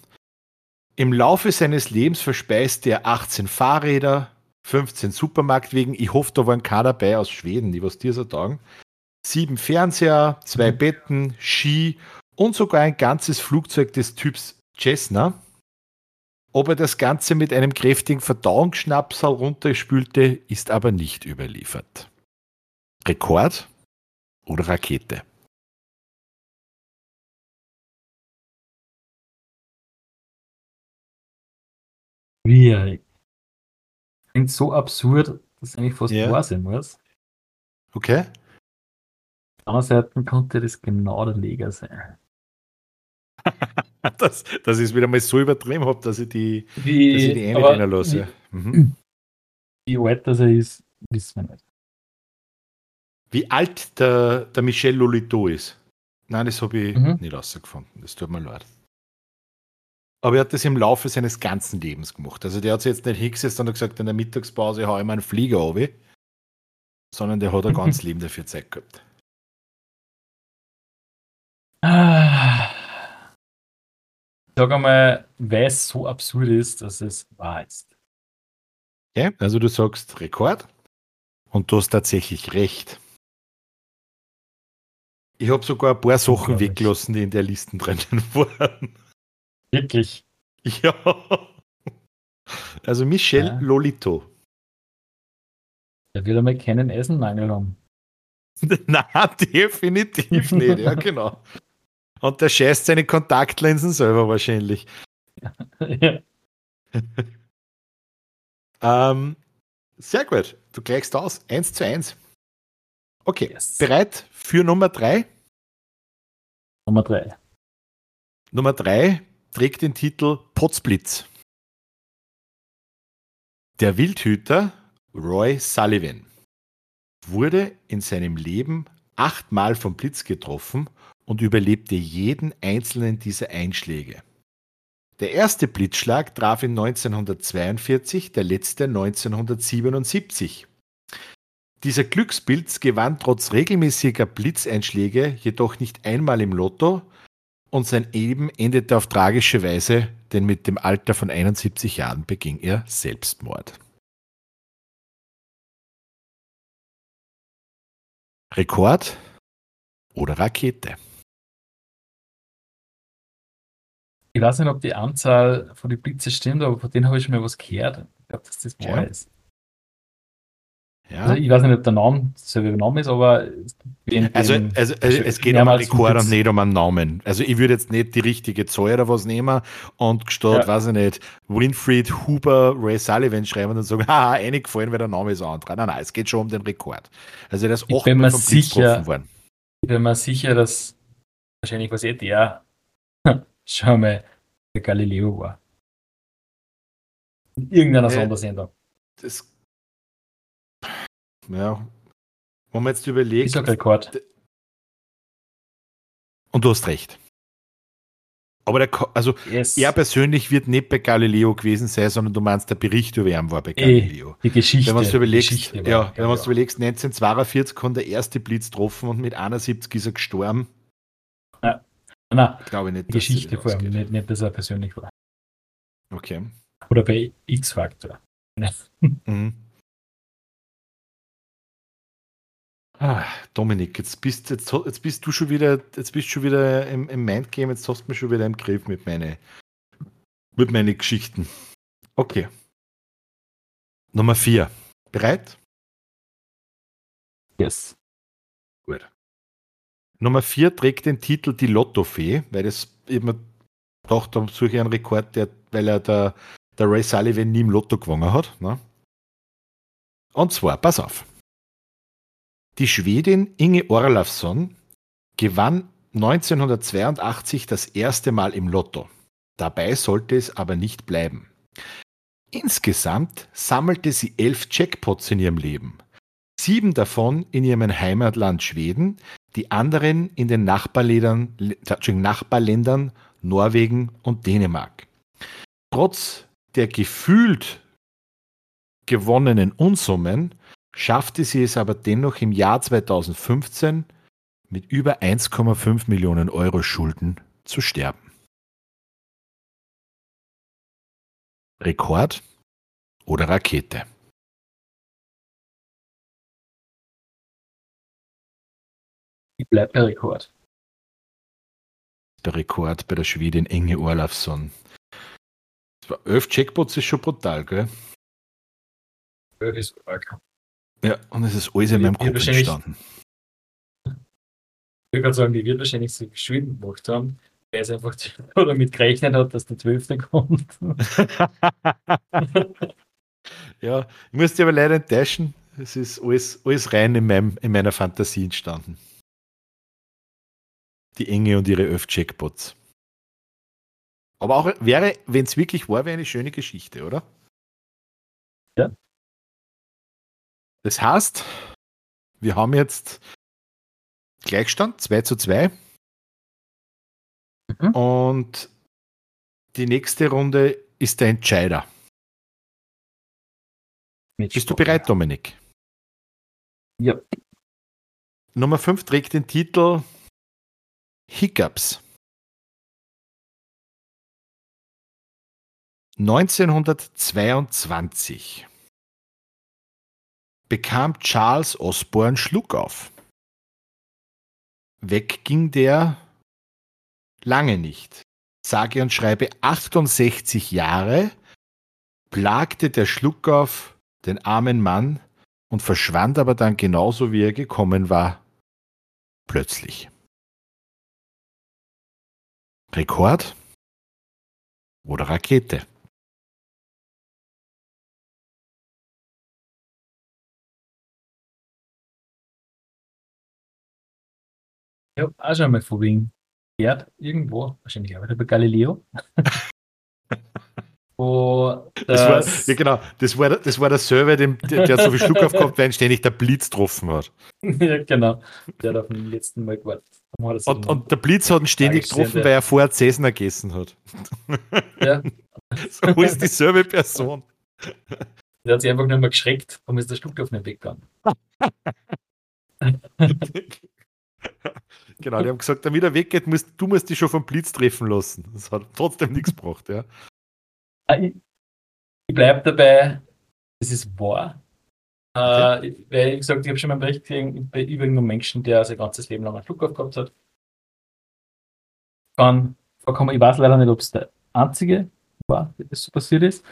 Im Laufe seines Lebens verspeiste er 18 Fahrräder, 15 Supermarktwegen, ich hoffe, da waren keine dabei aus Schweden, die was dir so sagen, sieben Fernseher, zwei mhm. Betten, Ski und sogar ein ganzes Flugzeug des Typs Cessna. Ob er das Ganze mit einem kräftigen Verdauungsschnapsal runterspülte, ist aber nicht überliefert. Rekord oder Rakete? Schwierig. Klingt so absurd, dass eigentlich fast yeah. wahr sein muss. Okay. Anderen Seite konnte das genau der Leger sein. dass, dass ich es wieder mal so übertrieben habe, dass ich die, dass ich die eine drinnen lasse. Wie, mhm. wie alt das er ist, wissen wir nicht. Wie alt der, der Michel Lolito ist? Nein, das habe ich mhm. nicht rausgefunden. Das tut mir leid. Aber er hat das im Laufe seines ganzen Lebens gemacht. Also der hat sich jetzt nicht hingesetzt und gesagt, in der Mittagspause haue ich mal einen Flieger auf, sondern der hat ein ganz Leben dafür Zeit gehabt. Ah. Sag einmal, weil es so absurd ist, dass es wahr ist. Ja, also du sagst Rekord und du hast tatsächlich recht. Ich habe sogar ein paar Sachen weggelassen, die in der Liste drinnen waren. Wirklich? Ja. Also Michel ja. Lolito. Der wird einmal keinen Essenmangel haben. Nein, definitiv nicht, ja genau. Und der scheißt seine Kontaktlinsen selber wahrscheinlich. Ja. ähm, sehr gut. Du gleichst aus. Eins zu eins. Okay. Yes. Bereit für Nummer drei? Nummer drei. Nummer drei trägt den Titel Potzblitz. Der Wildhüter Roy Sullivan wurde in seinem Leben achtmal vom Blitz getroffen und überlebte jeden einzelnen dieser Einschläge. Der erste Blitzschlag traf ihn 1942, der letzte 1977. Dieser Glückspilz gewann trotz regelmäßiger Blitzeinschläge jedoch nicht einmal im Lotto und sein Leben endete auf tragische Weise, denn mit dem Alter von 71 Jahren beging er Selbstmord. Rekord oder Rakete? Ich weiß nicht, ob die Anzahl von den Blitze stimmt, aber von denen habe ich schon mal was gehört. Ich glaube, dass das wahr ja. ist. Ja. Also ich weiß nicht, ob der Name selber Name ist, aber den, also, also, also es geht um einen Rekord und nicht um einen Namen. Also ich würde jetzt nicht die richtige Zahl oder was nehmen und statt, ja. weiß ich nicht, Winfried Huber Ray Sullivan schreiben und sagen, haha, eingefallen, weil der Name ist anderer. Nein, nein, es geht schon um den Rekord. Also das ist achtmal vom sicher, worden. Ich bin mir sicher, dass wahrscheinlich was eh der schon mal der Galileo war. In irgendeiner äh, Sondersendung. Das. Ja. Wenn man jetzt überlegt. Ist Rekord. Und du hast recht. Aber der, also yes. er persönlich wird nicht bei Galileo gewesen sein, sondern du meinst, der Bericht über ihn war bei eh, Galileo. Die Geschichte. Wenn man es überlegst, ja, wenn man es überlegst, 1942 kommt der erste Blitz getroffen und mit 71 ist er gestorben. Nein, glaube ich nicht. Geschichte vor allem, nicht, nicht, dass er persönlich war. Okay. Oder bei X-Factor. mhm. Ah, Dominik, jetzt bist, jetzt, jetzt bist du schon wieder, jetzt bist schon wieder im, im Mindgame, jetzt hast du mich schon wieder im Griff mit meinen mit meine Geschichten. Okay. Nummer 4. Bereit? Yes. Nummer 4 trägt den Titel Die Lottofee, weil das eben doch, da suche ich einen Rekord, der, weil er der, der Ray Sullivan nie im Lotto gewonnen hat. Ne? Und zwar, pass auf. Die Schwedin Inge Orlafsson gewann 1982 das erste Mal im Lotto. Dabei sollte es aber nicht bleiben. Insgesamt sammelte sie elf Jackpots in ihrem Leben. Sieben davon in ihrem Heimatland Schweden, die anderen in den Nachbarländern, Nachbarländern Norwegen und Dänemark. Trotz der gefühlt gewonnenen Unsummen schaffte sie es aber dennoch im Jahr 2015 mit über 1,5 Millionen Euro Schulden zu sterben. Rekord oder Rakete? Ich bleibe bei Rekord. Der Rekord bei der Schwedin Inge Orlafsson. Elf Checkpots ist schon brutal, gell? Elf ist arg. Ja, und es ist alles in meinem Kopf entstanden. Ich würde sagen, die wird wahrscheinlich so geschwind gemacht haben, weil es einfach damit gerechnet hat, dass der 12. kommt. ja, ich muss dich aber leider enttäuschen. Es ist alles, alles rein in, meinem, in meiner Fantasie entstanden. Die Enge und ihre elf Checkpots. Aber auch wäre, wenn es wirklich war, wäre eine schöne Geschichte, oder? Ja. Das heißt, wir haben jetzt Gleichstand 2 zu 2. Mhm. Und die nächste Runde ist der Entscheider. Mit Bist du bereit, Dominik? Ja. Nummer 5 trägt den Titel Hiccups. 1922 bekam Charles Osborne Schluck auf. Weg ging der lange nicht. Sage und schreibe 68 Jahre plagte der Schluckauf den armen Mann und verschwand aber dann genauso wie er gekommen war, plötzlich. Rekord oder Rakete? Ich habe auch schon mal von wegen gehört, irgendwo, wahrscheinlich auch wieder bei Galileo. Wo das, das war, ja genau, das war, das war der Server, der, der so viel Schluck aufgehabt, weil ihn ständig der Blitz getroffen hat. ja, genau. Der hat auf den letzten Mal gewartet. Und, und, der Blitz hat ihn ständig getroffen, weil er vorher Cessna gegessen hat. ja. so ist dieselbe Person. Der hat sich einfach nur mal geschreckt und ist der Schluck auf den Weg gegangen. Genau, die haben gesagt, damit er weggeht, musst, du musst dich schon vom Blitz treffen lassen. Das hat trotzdem nichts gebracht, ja. Ich, bleibe dabei, es ist wahr. Okay. Äh, weil, ich gesagt, ich habe schon mal einen Bericht gesehen bei über einen Menschen, der sein ganzes Leben lang einen Flugkopf gehabt hat. Kann vorkommen, ich weiß leider nicht, ob es der einzige war, der das so passiert ist.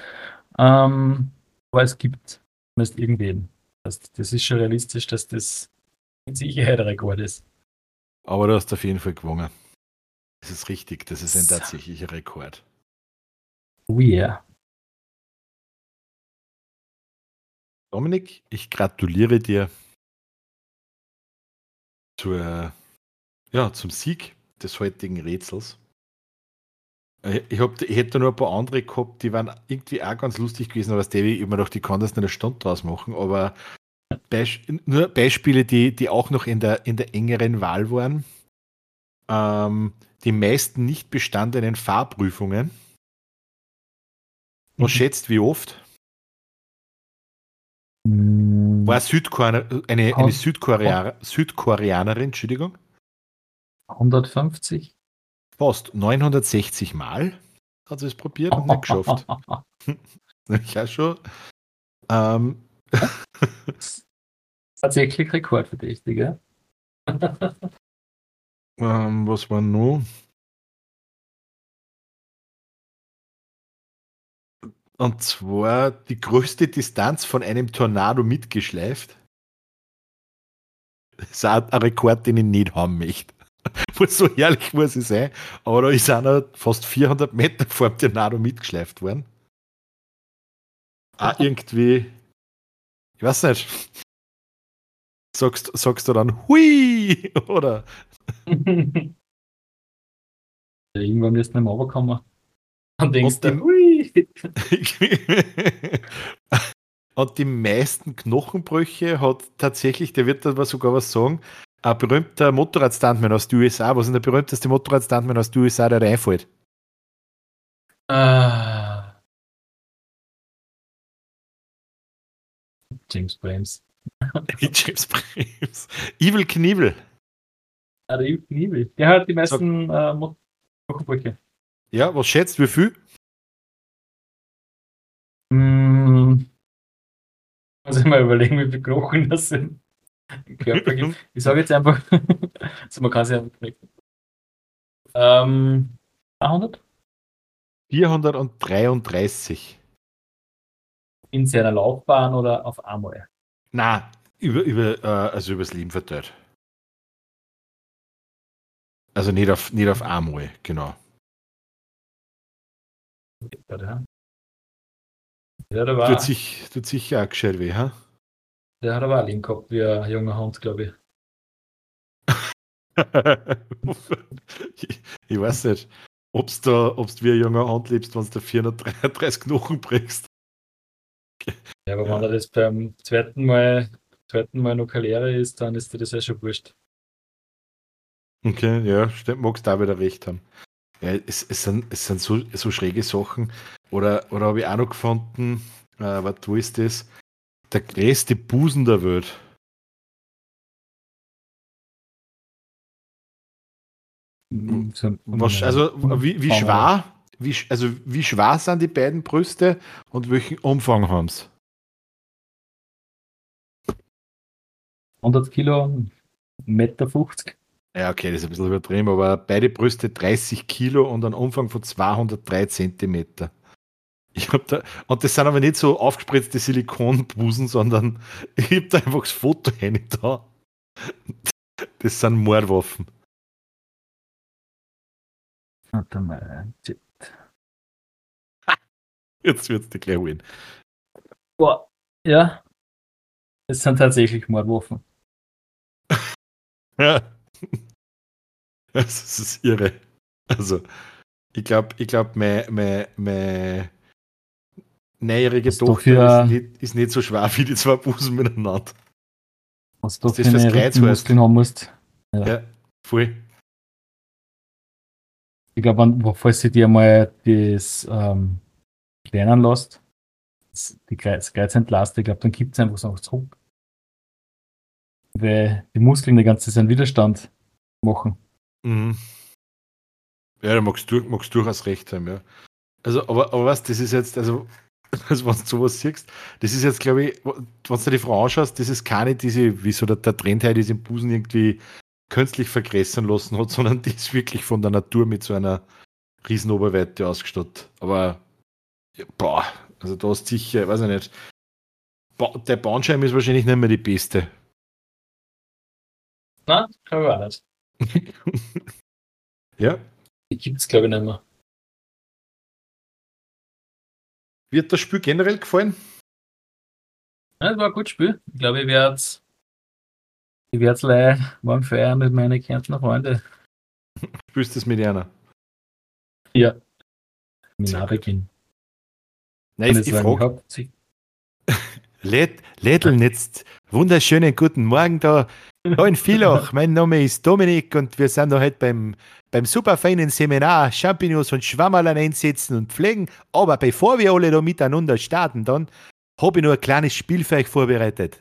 Ähm, aber es gibt zumindest irgendwen. Das, das ist schon realistisch, dass das mit Sicherheit ein Rekord ist. Aber du hast auf jeden Fall gewonnen. Das ist richtig, das ist ein tatsächlicher Rekord. Yeah. Dominik, ich gratuliere dir zur, ja, zum Sieg des heutigen Rätsels. Äh, ich, hab, ich hätte nur ein paar andere gehabt, die waren irgendwie auch ganz lustig gewesen, aber Stevie, ich immer noch, die kann das in einer Stunde draus machen, aber Beisp nur Beispiele, die, die auch noch in der, in der engeren Wahl waren. Ähm, die meisten nicht bestandenen Fahrprüfungen. Was mhm. schätzt, wie oft? Mhm. War Südkorea, eine, eine Südkorea, Südkoreanerin, Entschuldigung? 150? Fast 960 Mal. hat es probiert und nicht geschafft. ich auch schon. Ähm. Tatsächlich ja? ähm, was war noch? Und zwar die größte Distanz von einem Tornado mitgeschleift. Das ist auch ein Rekord, den ich nicht haben möchte. so ehrlich muss ich sein. Aber da ist einer fast 400 Meter vor dem Tornado mitgeschleift worden. Auch irgendwie, ich weiß nicht. Sagst, sagst du dann Hui oder? Irgendwann wirst du nicht mehr runterkommen. Und denkst und du. und die meisten Knochenbrüche hat tatsächlich, der wird aber sogar was sagen, ein berühmter Motorradstuntman aus den USA. Was ist der berühmteste Motorradstuntman aus den USA, der reinfällt? Uh, James Brames. James Brames. Evil Knievel. Ah, der Evil Knievel. Der hat die meisten äh, Motorradbrüche. Ja, was schätzt, wie viel? Mm, muss ich mal überlegen, wie viele Knochen das sind. Körper gibt. Ich sage jetzt einfach, also man kann es ja einfach knicken. Ähm, 200? 433. In seiner Laufbahn oder auf einmal? Na, über, über, äh, also übers Leben verteilt. Also nicht auf, nicht auf einmal, genau. Ja, der war. Tut sich, tut sich ja auch gescheit weh, ha? Der hat aber auch Link gehabt, wie ein junger Hund, glaube ich. ich. ich. weiß nicht, ob du ob's wie ein junger Hund lebst, wenn du da 433 Knochen brichst. Ja, aber ja. wenn er das beim zweiten Mal, zweiten Mal noch keine ist, dann ist dir das ja schon wurscht. Okay, ja, stimmt, magst du da wieder recht haben. Ja, es, es sind, es sind so, so schräge Sachen. Oder, oder habe ich auch noch gefunden, äh, warte, wo ist das? Der größte Busen der Welt. Mhm. Was, also wie, wie schwer, wie, also wie schwer sind die beiden Brüste und welchen Umfang haben sie? 100 Kilo, Meter 50. Ja, okay, das ist ein bisschen übertrieben, aber beide Brüste 30 Kilo und einen Umfang von 203 Zentimeter. Ich hab da, und das sind aber nicht so aufgespritzte Silikonbusen, sondern ich habe da einfach das Foto rein da. Das sind Mordwaffen. Warte mal. Jetzt wird es dir gleich holen. Boah, ja. Es sind tatsächlich Mordwaffen. ja. Das ist irre. Also, ich glaube, ich glaube, mein, mein, mein neunjährige Tochter ist nicht, ist nicht, so schwer wie die zwei Busen miteinander. Was du für eine Muskeln haben musst. Ja. ja, voll. Ich glaube, falls du dir mal das ähm, lernen lässt, die Greiz, Greizentlast, ich glaube, dann gibt es einfach so zurück. Weil die Muskeln die ganze Zeit Widerstand machen. Mhm. Ja, da magst du magst durchaus recht haben, ja. Also, aber, aber was, das ist jetzt, also also wenn du sowas siehst, das ist jetzt, glaube ich, wenn du die Frau anschaust, das ist keine diese, wie so der, der Trend her, diesen Busen irgendwie künstlich vergrößern lassen hat, sondern die ist wirklich von der Natur mit so einer riesen Oberweite ausgestattet. Aber, boah, also da ist sicher, weiß ich nicht, der Bahnscheiben ist wahrscheinlich nicht mehr die beste. Glaube ich auch nicht. ja. Die gibt es, glaube ich, nicht mehr. Wird das Spiel generell gefallen? Ja, es war ein gutes Spiel. Ich glaube, ich werde es ich werde es morgen feiern mit meinen Kärntner Freunden. Spielst du es mit einer? Ja. Mit Beginn. Nein, ich, ich frage. Lädeln jetzt wunderschönen guten Morgen da. Da in Villach. mein Name ist Dominik und wir sind heute beim beim superfeinen Seminar Champignons und Schwammerlern einsetzen und pflegen. Aber bevor wir alle da miteinander starten, dann habe ich nur ein kleines Spiel für euch vorbereitet.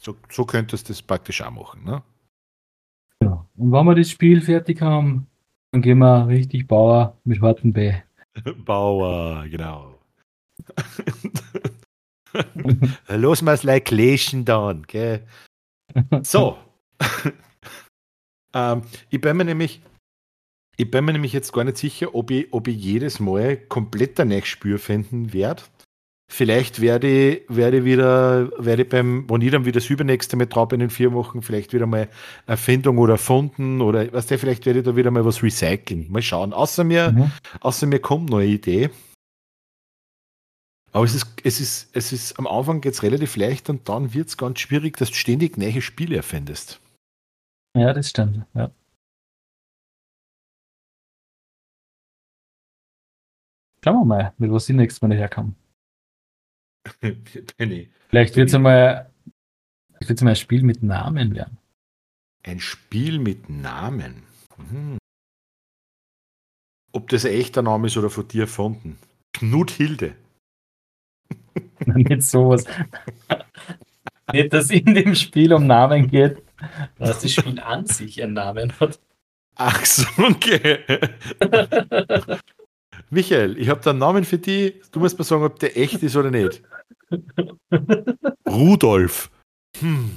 So, so könntest du das praktisch auch machen. Ne? Ja. Und wenn wir das Spiel fertig haben, dann gehen wir richtig Bauer mit harten B. Bauer, genau. Los mal's like Leschen dann, gell? So. ähm, ich bin mir nämlich, ich bin mir nämlich jetzt gar nicht sicher, ob ich, ob ich jedes Mal komplett ein Spür finden werde. Vielleicht werde ich, werde ich wieder, werde ich beim, wenn ich dann wieder das übernächste Mal drauf in den vier Wochen, vielleicht wieder mal Erfindung oder erfunden oder was der, vielleicht werde ich da wieder mal was recyceln. Mal schauen. Außer mir, mhm. außer mir kommt noch eine Idee. Aber es ist, es ist, es ist, am Anfang geht es relativ leicht und dann wird es ganz schwierig, dass du ständig neue Spiele erfindest. Ja, das stimmt, ja. Schauen wir mal, mit was sie nächstes Mal herkommen. Penny. Vielleicht wird es einmal, einmal ein Spiel mit Namen werden. Ein Spiel mit Namen? Hm. Ob das ein echter Name ist oder von dir erfunden? Knut Hilde. Nicht sowas. Nicht, dass in dem Spiel um Namen geht, dass das Spiel an sich einen Namen hat. Ach so, okay. Michael, ich habe da einen Namen für dich. Du musst mir sagen, ob der echt ist oder nicht. Rudolf. Hm.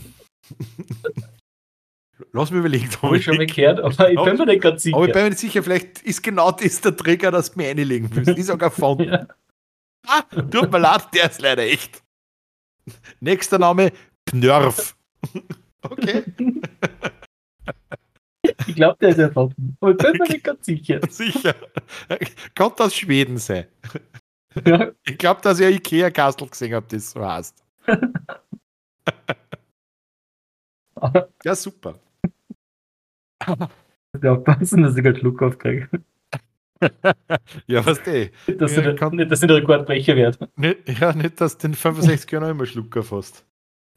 Lass mich überlegen. Habe ich schon mal gehört, aber ich bin mir nicht ganz sicher. Aber ich bin mir nicht sicher, vielleicht ist genau das der Trigger, dass du mir einlegen willst. Ich sage erfunden. ja. Ah, tut mir leid, der ist leider echt. Nächster Name, Knörf. Okay. Ich glaube, der ist erfunden. Aber ich bin mir nicht ganz sicher. Sicher. Kann das Schweden sein? Ja. Ich glaube, dass ihr Ikea-Kastel gesehen habt, das so heißt. ja, super. Ja, passen, dass ich gerade Schluck aufkriege. ja, was dass, ja, du, kann, nicht, dass du den Rekordbrecher wird. Nicht, ja, nicht, dass du den 65 Jahren immer Schluck aufhast.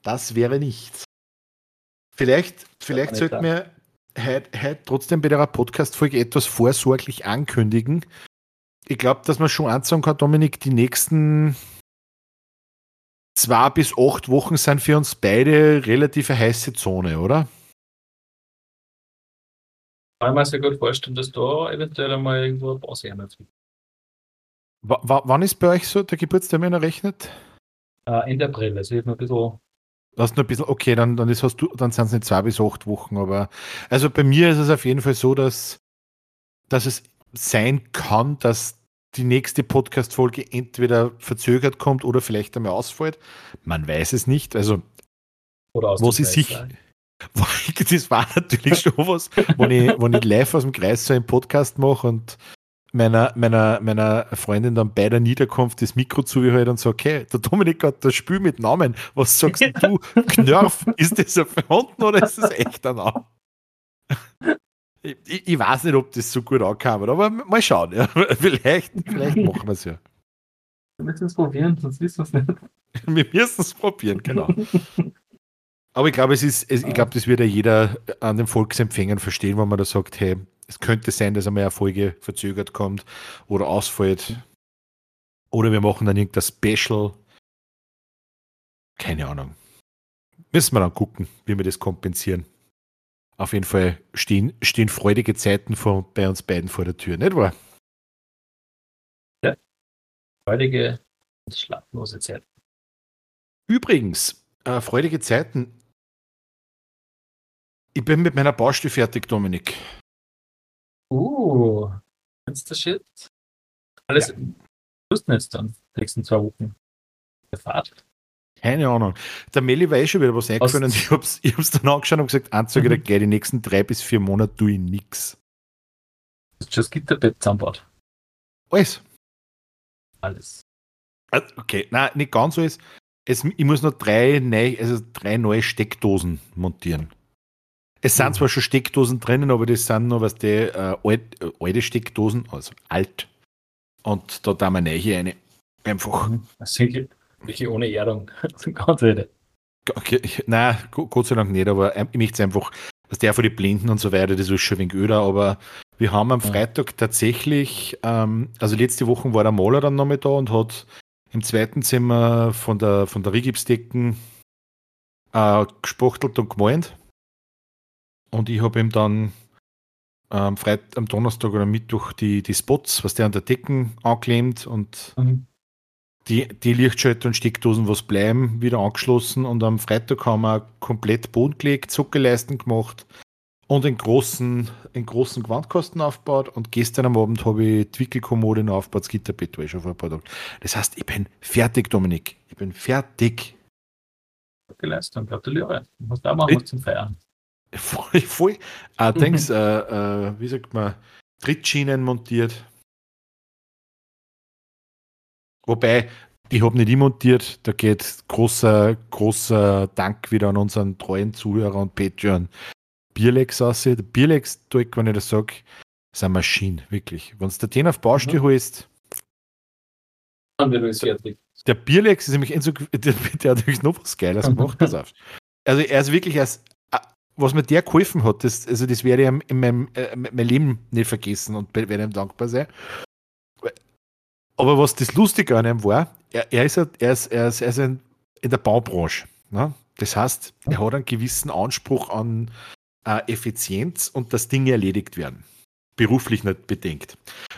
Das wäre nichts. Vielleicht, vielleicht sollten wir heute, heute trotzdem bei der Podcast-Folge etwas vorsorglich ankündigen, ich glaube, dass man schon anzeigen kann, Dominik, die nächsten zwei bis acht Wochen sind für uns beide relativ eine heiße Zone, oder? Ich kann mir sehr gut vorstellen, dass da eventuell einmal irgendwo eine Pause ändert. wann ist bei euch so der Geburtstermin errechnet? Uh, Ende April, also ich habe noch ein bisschen. Das nur ein bisschen, okay, dann, dann, dann sind es nicht zwei bis acht Wochen, aber also bei mir ist es auf jeden Fall so, dass, dass es sein kann, dass die nächste Podcast-Folge entweder verzögert kommt oder vielleicht einmal ausfällt. Man weiß es nicht. Also, was ist sich. Das war natürlich schon was, wenn ich, wenn ich live aus dem Kreis so einen Podcast mache und meiner, meiner, meiner Freundin dann bei der Niederkunft das Mikro zuhört und sagt, okay, der Dominik hat das Spiel mit Namen. Was sagst du? Knörf, ist das ein Fronten oder ist das echt ein Name? Ich, ich, weiß nicht, ob das so gut ankam, aber mal schauen. Ja. Vielleicht, vielleicht machen wir es ja. Wir müssen es probieren, sonst wissen wir es nicht. Wir müssen es probieren, genau. Aber ich glaube, es ist, es, ich glaube, das wird ja jeder an den Volksempfängern verstehen, wenn man da sagt, hey, es könnte sein, dass einmal eine Folge verzögert kommt oder ausfällt. Oder wir machen dann irgendein Special. Keine Ahnung. Müssen wir dann gucken, wie wir das kompensieren auf jeden Fall stehen, stehen freudige Zeiten vor, bei uns beiden vor der Tür, nicht wahr? Ja. Freudige und schlaflose Zeiten. Übrigens, äh, freudige Zeiten. Ich bin mit meiner Baustelle fertig, Dominik. Uh, kennst du Shit? Alles ja. Lust jetzt dann, die nächsten zwei Wochen. Der Fahrt. Keine Ahnung. Der Melli war eh schon wieder was eingefallen und ich hab's, ich hab's dann angeschaut und gesagt, Anzeige, mhm. gleich die nächsten drei bis vier Monate tue ich nix. Hast du schon das Gitterbett zusammenbaut? Alles. Alles. Also, okay, nein, nicht ganz alles. Es, ich muss noch drei, neu, also drei neue Steckdosen montieren. Es sind mhm. zwar schon Steckdosen drinnen, aber das sind noch, was die äh, alt, äh, alte Steckdosen, also alt. Und da da wir neue eine. Einfach. Mhm. Welche ohne Erdung. Ganz. Okay, nein, Gott sei Dank nicht, aber ich möchte es einfach, dass der für die Blinden und so weiter, das ist schon ein wenig öder, aber wir haben am Freitag tatsächlich, ähm, also letzte Woche war der Maler dann noch mit da und hat im zweiten Zimmer von der, von der Rigipsdecken äh, gespachtelt und gemeint. Und ich habe ihm dann am, Freit am Donnerstag oder Mittwoch die, die Spots, was der an der Decken anklemmt und mhm. die, die Lichtschalter und Steckdosen, was bleiben, wieder angeschlossen und am Freitag haben wir komplett Boden gelegt, Zuckerleisten gemacht und einen großen, einen großen Gewandkasten aufgebaut und gestern am Abend habe ich die Wickelkommode noch aufgebaut, das Gitterbett war ich schon vor ein paar Tagen. Das heißt, ich bin fertig, Dominik. Ich bin fertig. Geleistet, gratuliere. Du musst auch mal was zum Feiern. Voll, voll. Ah, mhm. äh, äh, wie sagt man, Trittschienen montiert. Wobei, ich habe nicht ich montiert, da geht großer, großer Dank wieder an unseren treuen Zuhörer und Patreon. Bierlex aussieht. Der Bierlex, wenn ich das sage, ist eine Maschine, wirklich. Wenn du den auf Baustelle mhm. holst, dann wird es fertig. Der Bierlex ist nämlich, der, der hat natürlich noch was Geiles gemacht. pass auf. Also er ist wirklich als was mir der geholfen hat, das, also das werde ich in meinem äh, mein Leben nicht vergessen und werde ihm dankbar sein. Aber was das Lustige an ihm war, er, er, ist, er, ist, er, ist, er ist in der Baubranche. Ne? Das heißt, er hat einen gewissen Anspruch an äh, Effizienz und dass Dinge erledigt werden. Beruflich nicht bedenkt.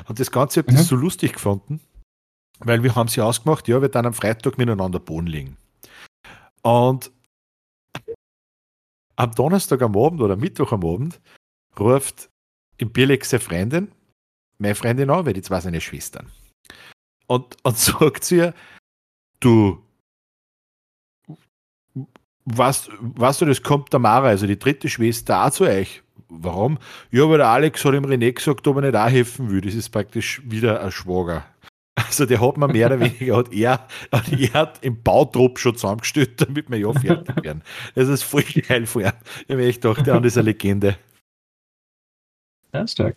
Und das Ganze habe ich mhm. so lustig gefunden, weil wir haben sie ausgemacht, ja, wir dann am Freitag miteinander Boden legen. Und am Donnerstag am Abend oder Mittwoch am Abend ruft im Bierlex seine Freundin, meine Freundin an, weil die zwei seine Schwestern. Und, und sagt zu ihr, du, was, was du, das kommt der Mara, also die dritte Schwester, auch zu euch. Warum? Ja, weil der Alex hat ihm René gesagt, ob er nicht auch helfen will. Das ist praktisch wieder ein Schwager. Also der hat mir mehr oder weniger, hat er, er hat im Bautrupp schon zusammengestellt, damit wir ja fertig werden. Das ist voll geil ihm. Ich habe echt gedacht, der ist eine Legende. Ja, stark.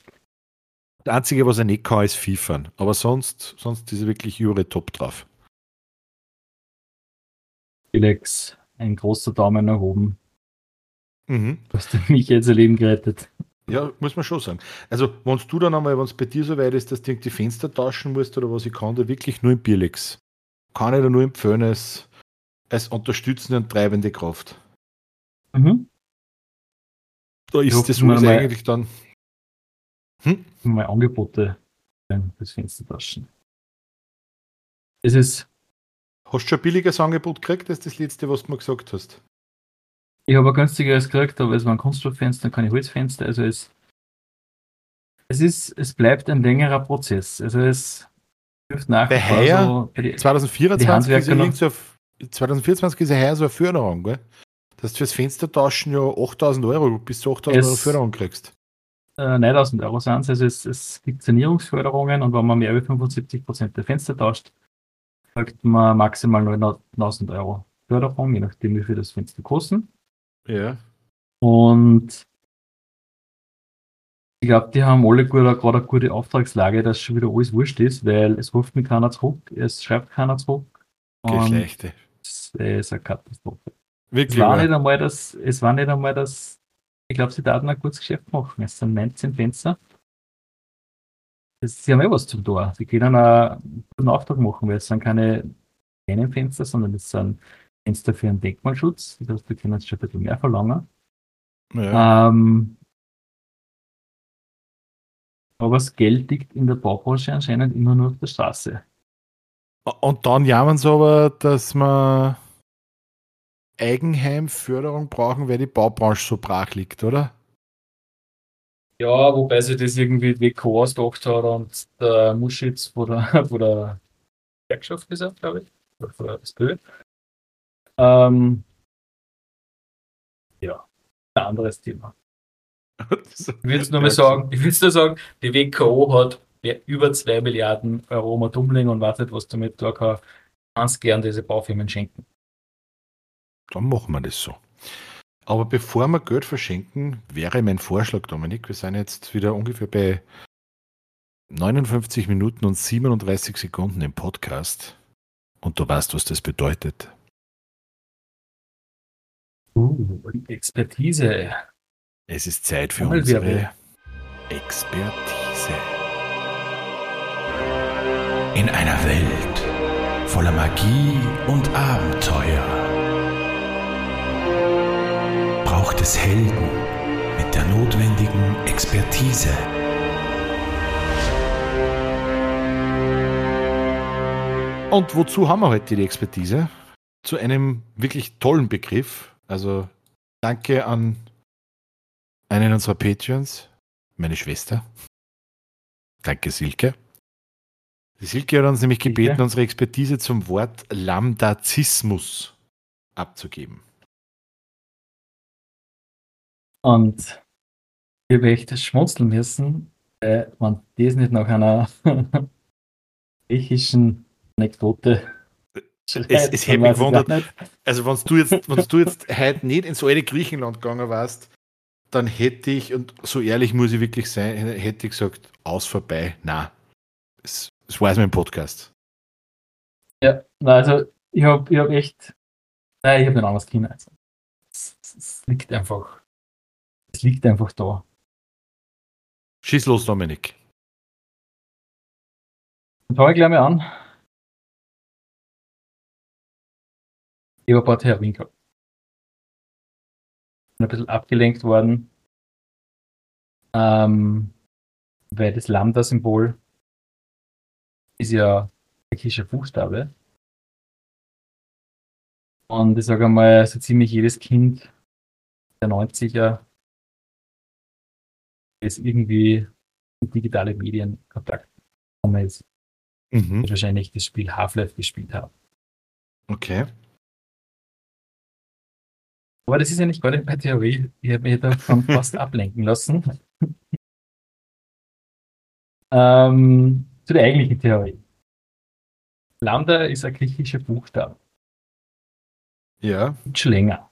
Das Einzige, was er nicht kann, ist Fiefern. Aber sonst, sonst ist er wirklich Jure top drauf. Felix, ein großer Daumen nach oben. Mhm. Du hast mich jetzt Leben gerettet. Ja, muss man schon sagen. Also, wenn du dann einmal, wenn es bei dir so weit ist, dass du die Fenster tauschen musst oder was, ich kann da wirklich nur im Bierlex. Kann ich da nur empfehlen als, als unterstützende und treibende Kraft. Mhm. Da ist das alles eigentlich dann. Hm? Mal Angebote fürs Fenstertaschen. Es ist. Hast du schon ein billiges Angebot gekriegt? Das ist das letzte, was du mir gesagt hast. Ich habe ein günstigeres gekriegt, aber es war ein Kunststofffenster, keine Holzfenster. Also es, es ist, es bleibt ein längerer Prozess. Also es hilft nach. Bei Heuer, so, bei die, 2024 ist ja so, 2024 ist ja heuer so eine Förderung, gell? Dass du fürs Fenstertauschen ja 8000 Euro bis zu 8000 Euro Förderung kriegst. Äh, 9000 Euro sind es. Also es, es gibt Sanierungsförderungen und wenn man mehr als 75 Prozent der Fenster tauscht, kriegt man maximal 9000 Euro Förderung, je nachdem, wie viel das Fenster kostet. Ja. Und ich glaube, die haben alle gerade eine gute Auftragslage, dass schon wieder alles wurscht ist, weil es ruft mir keiner zurück, es schreibt keiner zurück. Geschlechte. Das ist eine Katastrophe. Wirklich? Es war, nicht einmal das, es war nicht einmal das, ich glaube, sie daten ein gutes Geschäft machen. Es sind 19 Fenster. Das, sie haben eh was zum Tor. Sie können einen guten Auftrag machen, weil es sind keine kleinen Fenster, sondern es sind Fenster für einen Denkmalschutz. Das heißt, wir können jetzt schon ein bisschen mehr verlangen. Ja. Ähm, aber das Geld liegt in der Baubranche anscheinend immer nur auf der Straße. Und dann jammern sie aber, dass wir Eigenheimförderung brauchen, weil die Baubranche so brach liegt, oder? Ja, wobei sie das irgendwie WK ausgedacht hat und der Muschitz von der, von der Gewerkschaft gesagt, glaube ich, oder von der SPÖ, ähm, ja, ein anderes Thema. ich will es nur mal sagen, ich will nur sagen, die WKO hat über 2 Milliarden Euro mal umlegen und wartet, was damit da kann, ganz gern diese Baufirmen schenken. Dann machen wir das so. Aber bevor wir Geld verschenken, wäre mein Vorschlag, Dominik, wir sind jetzt wieder ungefähr bei 59 Minuten und 37 Sekunden im Podcast. Und du weißt, was das bedeutet. Expertise. Es ist Zeit für unsere Expertise. In einer Welt voller Magie und Abenteuer braucht es Helden mit der notwendigen Expertise. Und wozu haben wir heute die Expertise? Zu einem wirklich tollen Begriff. Also danke an einen unserer Patreons, meine Schwester. Danke, Silke. Die Silke hat uns nämlich gebeten, Silke. unsere Expertise zum Wort Lambdazismus abzugeben. Und ich habe echt schmunzeln müssen, äh, wenn das nicht nach einer griechischen Anekdote. Es, es hätte mich gewundert. Also, wenn du jetzt, wenn du jetzt heute nicht ins alte Griechenland gegangen warst, dann hätte ich, und so ehrlich muss ich wirklich sein, hätte ich gesagt, aus vorbei. Na, das, das war es mein Podcast. Ja, also ich habe ich hab echt, nein, ich habe nicht anders Kino. Also, es, es, liegt einfach, es liegt einfach da. Schieß los, Dominik. Dann fange ich gleich mal an. Ich paar Theorien gehabt. Bin ein bisschen abgelenkt worden, ähm, weil das Lambda-Symbol ist ja griechischer Buchstabe. Und ich sage einmal, so ziemlich jedes Kind der 90er ist irgendwie mit digitalen Medien Kontakt gekommen ist. Mhm. wahrscheinlich das Spiel Half-Life gespielt haben. Okay. Aber das ist ja nicht gerade meine Theorie. Ich habe mich davon fast ablenken lassen. ähm, zu der eigentlichen Theorie. Lambda ist ein griechischer Buchstabe. Ja. Schon länger.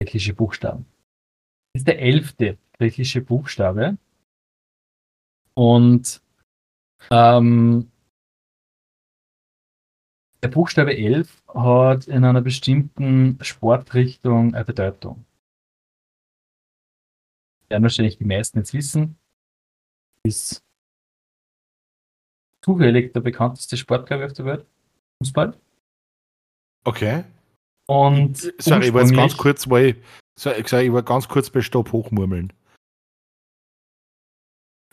Griechische Buchstaben. Das ist der elfte griechische Buchstabe. Und ähm, der Buchstabe 11 hat in einer bestimmten Sportrichtung eine Bedeutung. Werden wahrscheinlich die meisten jetzt wissen. Ist zufällig der bekannteste Sport, glaube ich, auf der Welt. Fußball. Okay. Und sorry, ich war jetzt ganz kurz, weil ich, sorry, ich war ganz kurz bei Stopp hochmurmeln.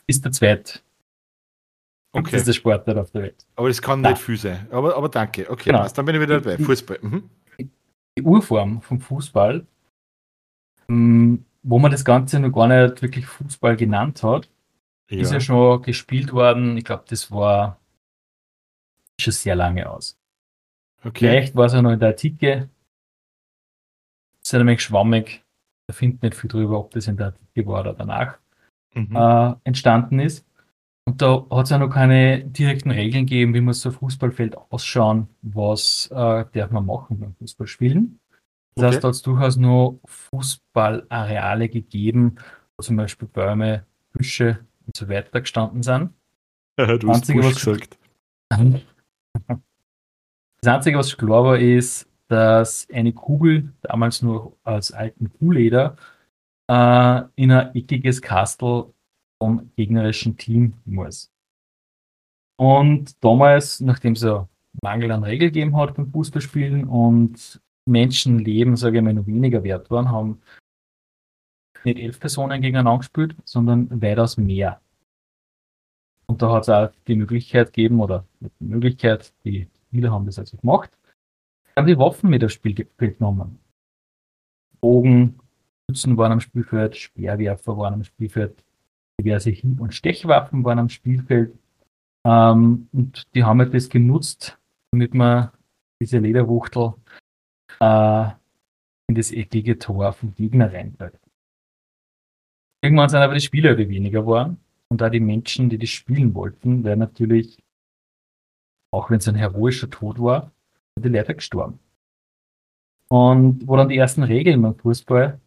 Ist der zweite Okay. Das ist der Sportler auf der Welt. Aber das kann ja. nicht viel sein. Aber, aber danke. Okay, genau. dann bin ich wieder dabei. Fußball. Mhm. Die Urform vom Fußball, hm, wo man das Ganze noch gar nicht wirklich Fußball genannt hat, ja. ist ja schon gespielt worden. Ich glaube, das war schon sehr lange aus. Okay. Vielleicht war es ja noch in der Artikel. Das ist ein wenig schwammig. Da findet nicht viel drüber, ob das in der Artikel war oder danach mhm. äh, entstanden ist. Und da hat es ja noch keine direkten Regeln gegeben, wie muss so ein Fußballfeld ausschauen, was äh, darf man machen beim Fußballspielen. Das okay. heißt, da hat es durchaus nur Fußballareale gegeben, wo zum Beispiel Bäume, Büsche und so weiter gestanden sind. Ja, du hast Einzige, Busch gesagt. Das Einzige, was klar war, ist, dass eine Kugel, damals nur als alten Kuhleder, äh, in ein eckiges Kastel vom gegnerischen Team muss. Und damals, nachdem es ja Mangel an Regeln gegeben hat beim Fußballspielen und Menschenleben, sage ich mal, noch weniger wert waren, haben nicht elf Personen gegeneinander gespielt, sondern weitaus mehr. Und da hat es auch die Möglichkeit gegeben, oder die Möglichkeit, die Spieler haben das also gemacht, haben die Waffen mit aufs Spielfeld genommen. Bogen, Schützen waren am Spielfeld, Speerwerfer waren am Spielfeld, diverse Hieb- und Stechwaffen waren am Spielfeld. Ähm, und die haben halt das genutzt, damit man diese Lederwuchtel äh, in das eckige Tor vom Gegner reinbleibt. Irgendwann sind aber die Spieler weniger geworden und da die Menschen, die das spielen wollten, wären natürlich, auch wenn es ein heroischer Tod war, die Leute gestorben. Und wo dann die ersten Regeln beim Fußball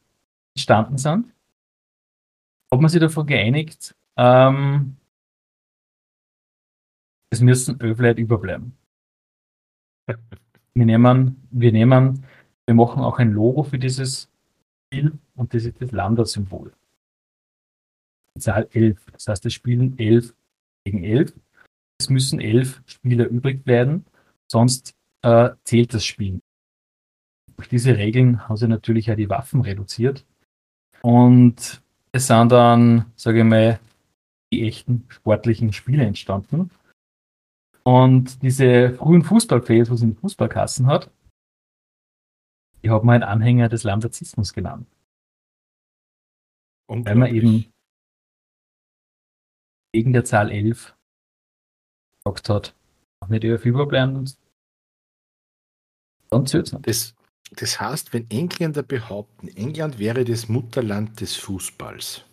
entstanden sind, hat man sich davon geeinigt, ähm, es müssen elf Leute überbleiben. Wir nehmen, wir nehmen, wir machen auch ein Logo für dieses Spiel und das ist das Lambda-Symbol. Zahl 11. Das heißt, es spielen 11 gegen 11. Es müssen 11 Spieler übrig bleiben, sonst äh, zählt das Spiel. Durch diese Regeln haben sie natürlich auch die Waffen reduziert. Und es sind dann, sage ich mal, die echten sportlichen Spiele entstanden. Und diese frühen Fußballfans, was in Fußballkassen hat, die haben halt Anhänger des Landazismus genannt. Weil man eben wegen der Zahl 11 gesagt hat, auch nicht über Fieber bleiben und dann zählt es Das, das heißt, wenn Engländer behaupten, England wäre das Mutterland des Fußballs,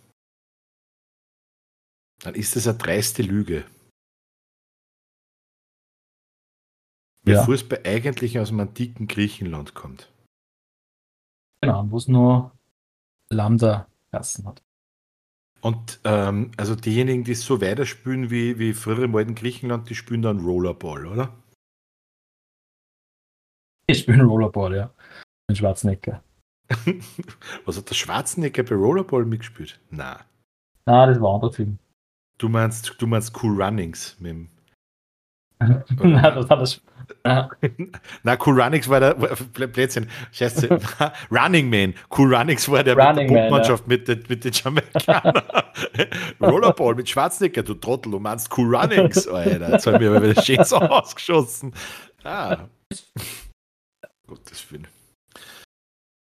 dann ist das eine dreiste Lüge. Weil ja. Fußball eigentlich aus dem antiken Griechenland kommt. Genau, wo es nur Lambda-Klassen hat. Und ähm, also diejenigen, die so weiterspielen wie, wie früher im alten Griechenland, die spielen dann Rollerball, oder? Ich spiele Rollerball, ja. Den Schwarzenegger. Was hat der Schwarzenegger bei Rollerball mitgespielt? Na. Na, das war ein anderer Film. Du meinst, du meinst Cool Runnings mit dem. Nein, das hat das. Na, Cool Runnings war der Plätzchen. Scheiße. Running Man. Cool Runnings war der Running mit der Punktmannschaft ja. mit, den, mit den Jamaikanern. Rollerball mit Schwarzenegger, du Trottel, du meinst Cool Runnings. Alter, jetzt haben wir aber wieder schön so ausgeschossen. Ah. Gottes Willen.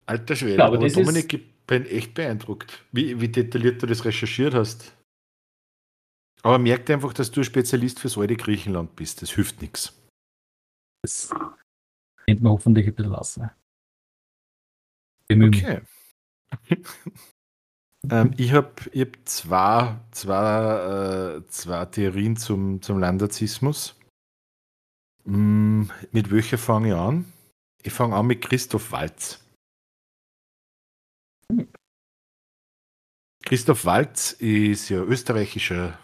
Alter Schwede, ja, aber, aber Dominik, ich bin echt beeindruckt, wie, wie detailliert du das recherchiert hast. Aber merkt einfach, dass du Spezialist fürs alte Griechenland bist. Das hilft nichts. Das nennt man hoffentlich ein bisschen lassen. Okay. ähm, ich habe ich hab zwei, zwei, äh, zwei Theorien zum, zum Landazismus. Hm, mit welcher fange ich an? Ich fange an mit Christoph Walz. Christoph Walz ist ja österreichischer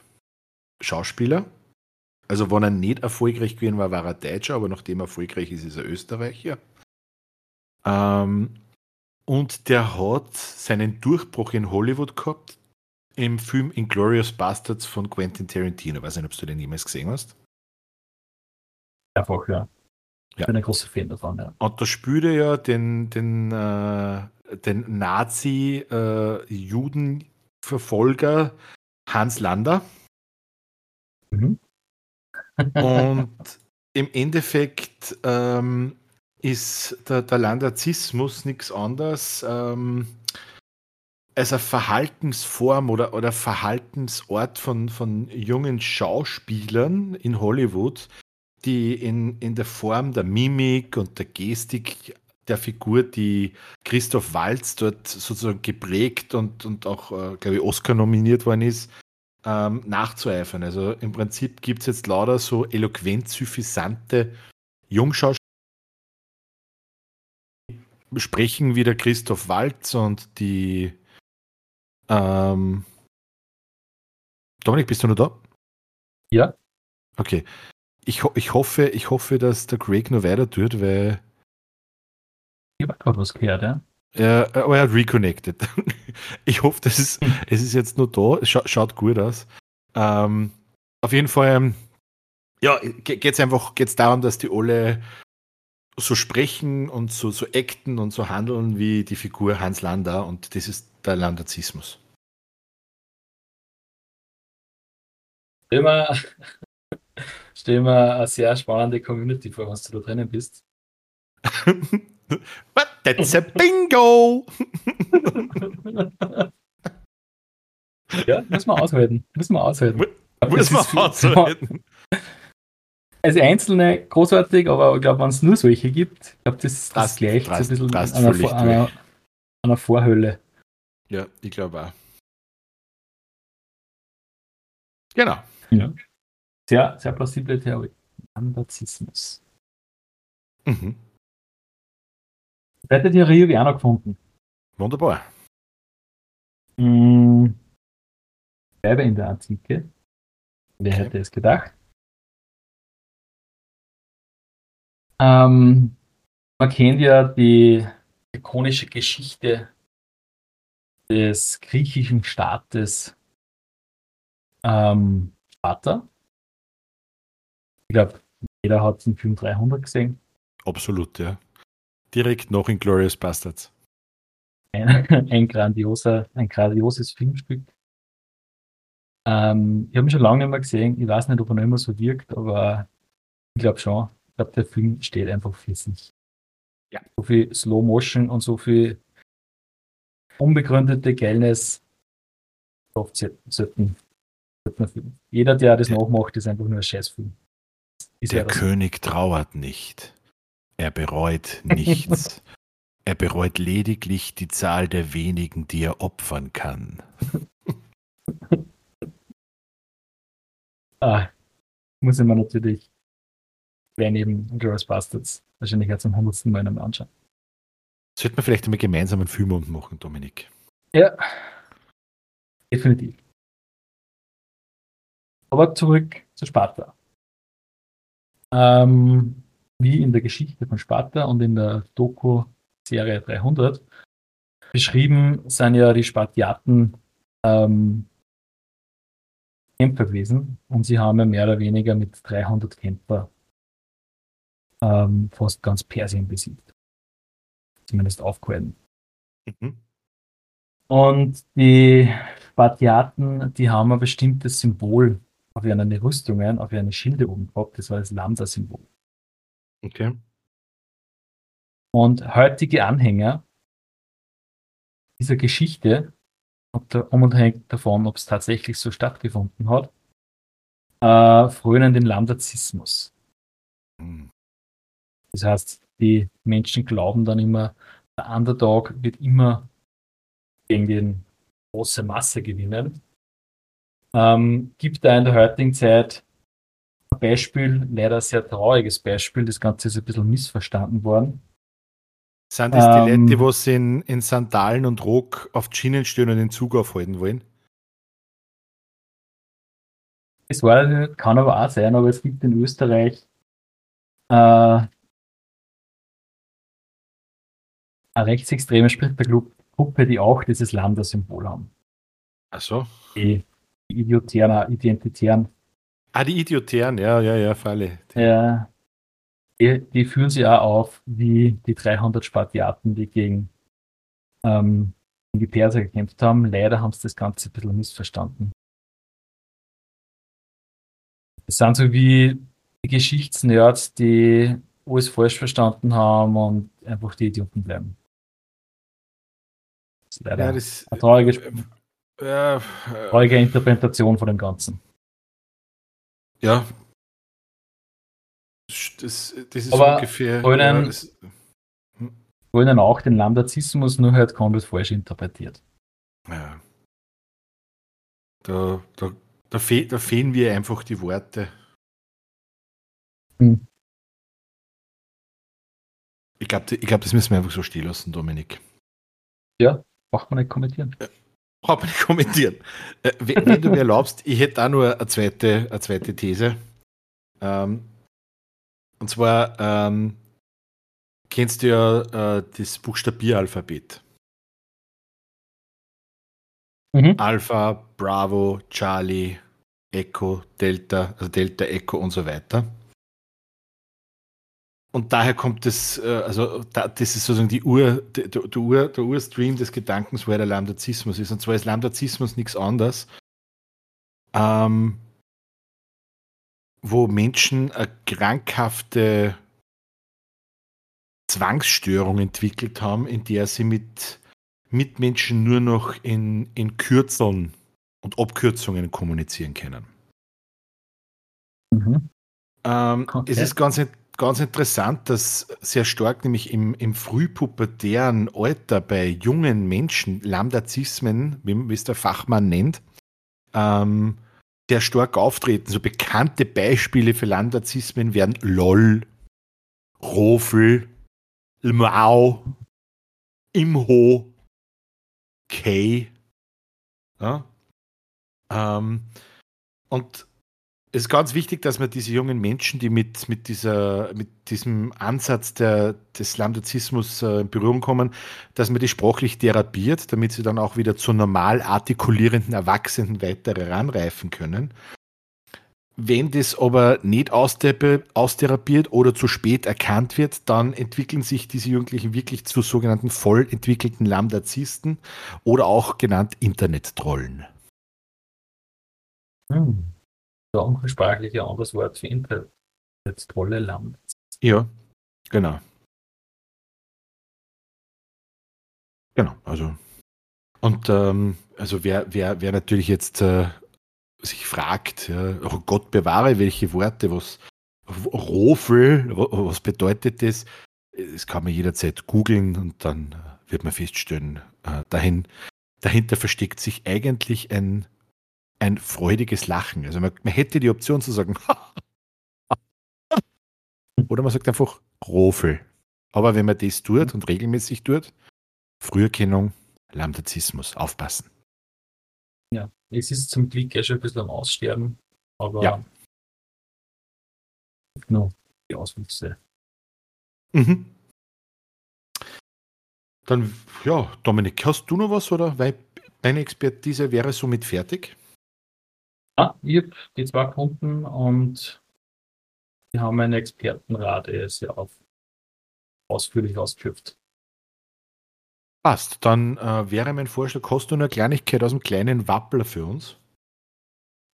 Schauspieler. Also, wenn er nicht erfolgreich gewesen war, war er Deutscher, aber nachdem er erfolgreich ist, ist er Österreicher. Ähm, und der hat seinen Durchbruch in Hollywood gehabt im Film Inglorious Bastards von Quentin Tarantino. Ich weiß nicht, ob du den jemals gesehen hast. Einfach, ja. Ich bin ein großer Fan davon, ja. Und da spielt er ja den, den, äh, den Nazi-Judenverfolger äh, Hans Lander. Mhm. Und im Endeffekt ähm, ist der, der Landazismus nichts anderes ähm, als eine Verhaltensform oder, oder Verhaltensort von, von jungen Schauspielern in Hollywood, die in, in der Form der Mimik und der Gestik der Figur, die Christoph Walz dort sozusagen geprägt und, und auch, äh, glaube ich, Oscar nominiert worden ist, ähm, nachzueifern. Also im Prinzip gibt es jetzt lauter so eloquent suffisante Jungschauspieler, sprechen wie der Christoph Walz und die ähm, Dominik, bist du noch da? Ja. Okay. Ich, ich, hoffe, ich hoffe, dass der Craig nur weiter tut, weil. Was gehört, ja. Ja, aber er hat reconnected. Ich hoffe, das ist, es ist jetzt nur da. Es scha schaut gut aus. Ähm, auf jeden Fall, ähm, ja, geht es einfach geht's darum, dass die alle so sprechen und so, so acten und so handeln wie die Figur Hans Lander und das ist der Landazismus. Immer, stell mir eine sehr spannende Community vor, was du da drinnen bist. What? That's a bingo! ja, müssen wir aushalten. Müssen wir aushalten. Müssen wir aushalten. Also einzelne großartig, aber ich glaube, wenn es nur solche gibt, ich glaube, das, das gleicht so ein bisschen an einer, einer, einer Vorhölle. Ja, ich glaube auch. Genau. Ja. Sehr, sehr plausible Theorie. Anazismus. Mhm. Zweite Theorie habe ich auch noch gefunden. Wunderbar. Hm, bleibe in der Antike. Wer okay. hätte es gedacht? Ähm, man kennt ja die ikonische Geschichte des griechischen Staates ähm, Sparta. Ich glaube, jeder hat den Film 300 gesehen. Absolut, ja. Direkt noch in Glorious Bastards. ein, ein, grandioser, ein grandioses Filmstück. Ähm, ich habe ihn schon lange nicht mehr gesehen. Ich weiß nicht, ob er noch immer so wirkt, aber ich glaube schon. Ich glaube, der Film steht einfach für sich. Ja. So viel Slow Motion und so viel unbegründete Geilness sollten, sollten Jeder, der das nachmacht, ist einfach nur ein Scheißfilm. Ist der König trauert nicht. Er bereut nichts. er bereut lediglich die Zahl der wenigen, die er opfern kann. ah, muss ich mir natürlich wer neben Glorious Bastards wahrscheinlich jetzt zum hundertsten Mal anschauen. Sollten wir vielleicht einmal gemeinsam einen Film machen, Dominik? Ja, definitiv. Aber zurück zu Sparta. Ähm, wie in der Geschichte von Sparta und in der Doku-Serie 300 beschrieben sind ja die Spartiaten ähm, Kämpfer gewesen und sie haben ja mehr oder weniger mit 300 Kämpfer ähm, fast ganz Persien besiegt. Zumindest aufgehalten. Mhm. Und die Spartiaten, die haben ein bestimmtes Symbol auf ihren Rüstungen, auf ihren Schilde oben gehabt. Das war das Lambda-Symbol. Okay. Und heutige Anhänger dieser Geschichte, unabhängig davon, ob es tatsächlich so stattgefunden hat, äh, frönen den Lambdazismus. Mhm. Das heißt, die Menschen glauben dann immer, der Underdog wird immer gegen die große Masse gewinnen. Ähm, gibt da in der heutigen Zeit Beispiel, leider ein sehr trauriges Beispiel, das Ganze ist ein bisschen missverstanden worden. Sind das die ähm, Leute, die was in, in Sandalen und Rock auf die Schienen stehen und den Zug aufhalten wollen? Das war, kann aber auch sein, aber es gibt in Österreich äh, eine rechtsextreme Splittergruppe, die auch dieses Lambda-Symbol haben. Ach so. Die, die Idiotären, Identitären. Ah, die Idiotären, ja, ja, ja, Falle. Ja, die, die führen sie auch auf wie die 300 Spartiaten, die gegen, ähm, die Perser gekämpft haben. Leider haben sie das Ganze ein bisschen missverstanden. Es sind so wie die Geschichtsnerds, die alles falsch verstanden haben und einfach die Idioten bleiben. Das ist leider ja, das, eine traurige, äh, äh, traurige Interpretation von dem Ganzen. Ja. Das, das ist Aber ungefähr. Wollen, ja, das, hm. wollen auch den Lambdazismus nur halt komplett falsch interpretiert. Ja. Da, da, da, fe da fehlen wir einfach die Worte. Hm. Ich glaube, ich glaub, das müssen wir einfach so stehen lassen, Dominik. Ja, Braucht man nicht kommentieren. Äh, braucht man nicht kommentieren. Äh, wenn, du mir erlaubst, ich hätte auch nur eine zweite, eine zweite These. Ähm, und zwar ähm, kennst du ja äh, das Buchstabieralphabet. Mhm. Alpha, Bravo, Charlie, Echo, Delta, also Delta, Echo und so weiter. Und daher kommt das, äh, also das ist sozusagen die Ur, der, der, Ur, der Urstream des Gedankens, wo der Lambdazismus ist. Und zwar ist Lambdazismus nichts anderes, ähm, wo Menschen eine krankhafte Zwangsstörung entwickelt haben, in der sie mit Mitmenschen nur noch in, in Kürzeln und Abkürzungen kommunizieren können. Mhm. Ähm, okay. Es ist ganz, ganz interessant, dass sehr stark nämlich im, im frühpubertären Alter bei jungen Menschen Lambdazismen, wie es der Fachmann nennt, ähm, sehr stark auftreten. So bekannte Beispiele für Lambdazismen wären LOL, Rofel, Lmau, Imho, K. Ja? Ähm, und es ist ganz wichtig, dass man diese jungen Menschen, die mit, mit, dieser, mit diesem Ansatz der, des Lambdazismus äh, in Berührung kommen, dass man die sprachlich therapiert, damit sie dann auch wieder zu normal artikulierenden Erwachsenen weiter heranreifen können. wenn das aber nicht austherapiert oder zu spät erkannt wird, dann entwickeln sich diese Jugendlichen wirklich zu sogenannten voll entwickelten Lambdazisten oder auch genannt Internet-Trollen. Hm. Das umgangssprachlich ein anderes Wort für Internet-Trolle Lambda. Ja, genau. Genau, also. Und ähm, also wer, wer, wer natürlich jetzt äh, sich fragt, ja, oh Gott bewahre, welche Worte, was Rofel, was bedeutet das? Das kann man jederzeit googeln und dann äh, wird man feststellen, äh, dahin, dahinter versteckt sich eigentlich ein, ein freudiges Lachen. Also man, man hätte die Option zu sagen, oder man sagt einfach Rofel. Aber wenn man das tut und regelmäßig tut, Früherkennung, Lambdazismus, aufpassen. Ja, es ist zum Glück ja schon ein bisschen am Aussterben, aber ja. noch die Auswüchse. Mhm. Dann, ja, Dominik, hast du noch was oder? Weil deine Expertise wäre somit fertig? Ja, ich habe die zwei Kunden und wir haben einen Expertenrat sehr auf, ausführlich ausgeschöpft. Passt. Dann äh, wäre mein Vorschlag, hast du eine Kleinigkeit aus dem kleinen Wappler für uns?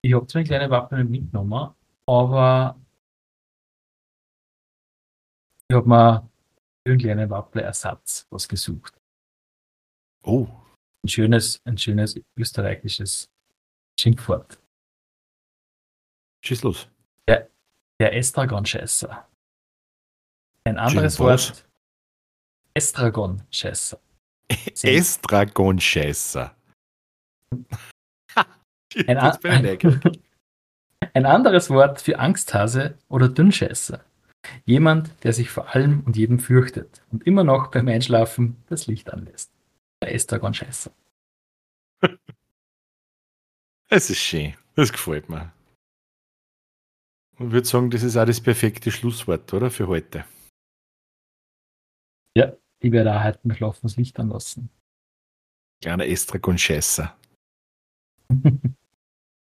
Ich habe zwar eine kleine Wappel mitgenommen, aber ich habe mir für einen kleinen Wappelersatz was gesucht. Oh. Ein schönes, ein schönes österreichisches Schimpfwort. Schieß los. Der, der Estragon-Scheißer. Ein anderes Wort. Estragon-Scheißer. Estragon-Scheißer. ein, ein anderes Wort für Angsthase oder Dünnscheißer. Jemand, der sich vor allem und jedem fürchtet und immer noch beim Einschlafen das Licht anlässt. Der Estragon-Scheißer. Es ist schön. Das gefällt mir. Ich würde sagen, das ist auch das perfekte Schlusswort, oder? Für heute. Ja, ich werde auch heute Schlafen das Licht anlassen. Kleiner Estragon-Scheißer.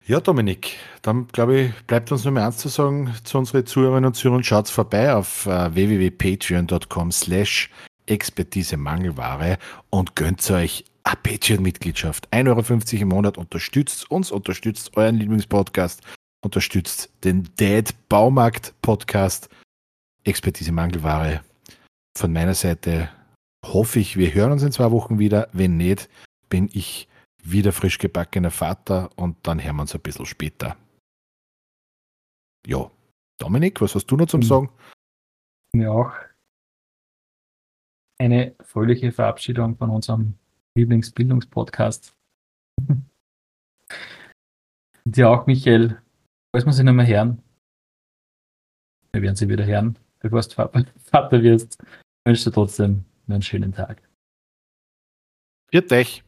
ja, Dominik, dann glaube ich, bleibt uns nur mehr eins zu sagen zu unseren Zuhörerinnen und Zuhörern. Schaut vorbei auf uh, www.patreon.com slash Expertise Mangelware und gönnt euch eine Patreon-Mitgliedschaft. 1,50 Euro im Monat unterstützt uns, unterstützt euren Lieblingspodcast, unterstützt den Dad Baumarkt Podcast. Expertise Mangelware von meiner Seite hoffe ich, wir hören uns in zwei Wochen wieder. Wenn nicht, bin ich wieder frisch gebackener Vater und dann hören wir uns ein bisschen später. Ja, Dominik, was hast du noch zum hm. Sagen? Mir auch eine fröhliche Verabschiedung von unserem Lieblingsbildungspodcast. Und ja auch, Michael, falls wir sie nicht mehr hören, wir werden sie wieder hören, bevor du Vater wirst, wünsche dir trotzdem einen schönen Tag. Viert euch.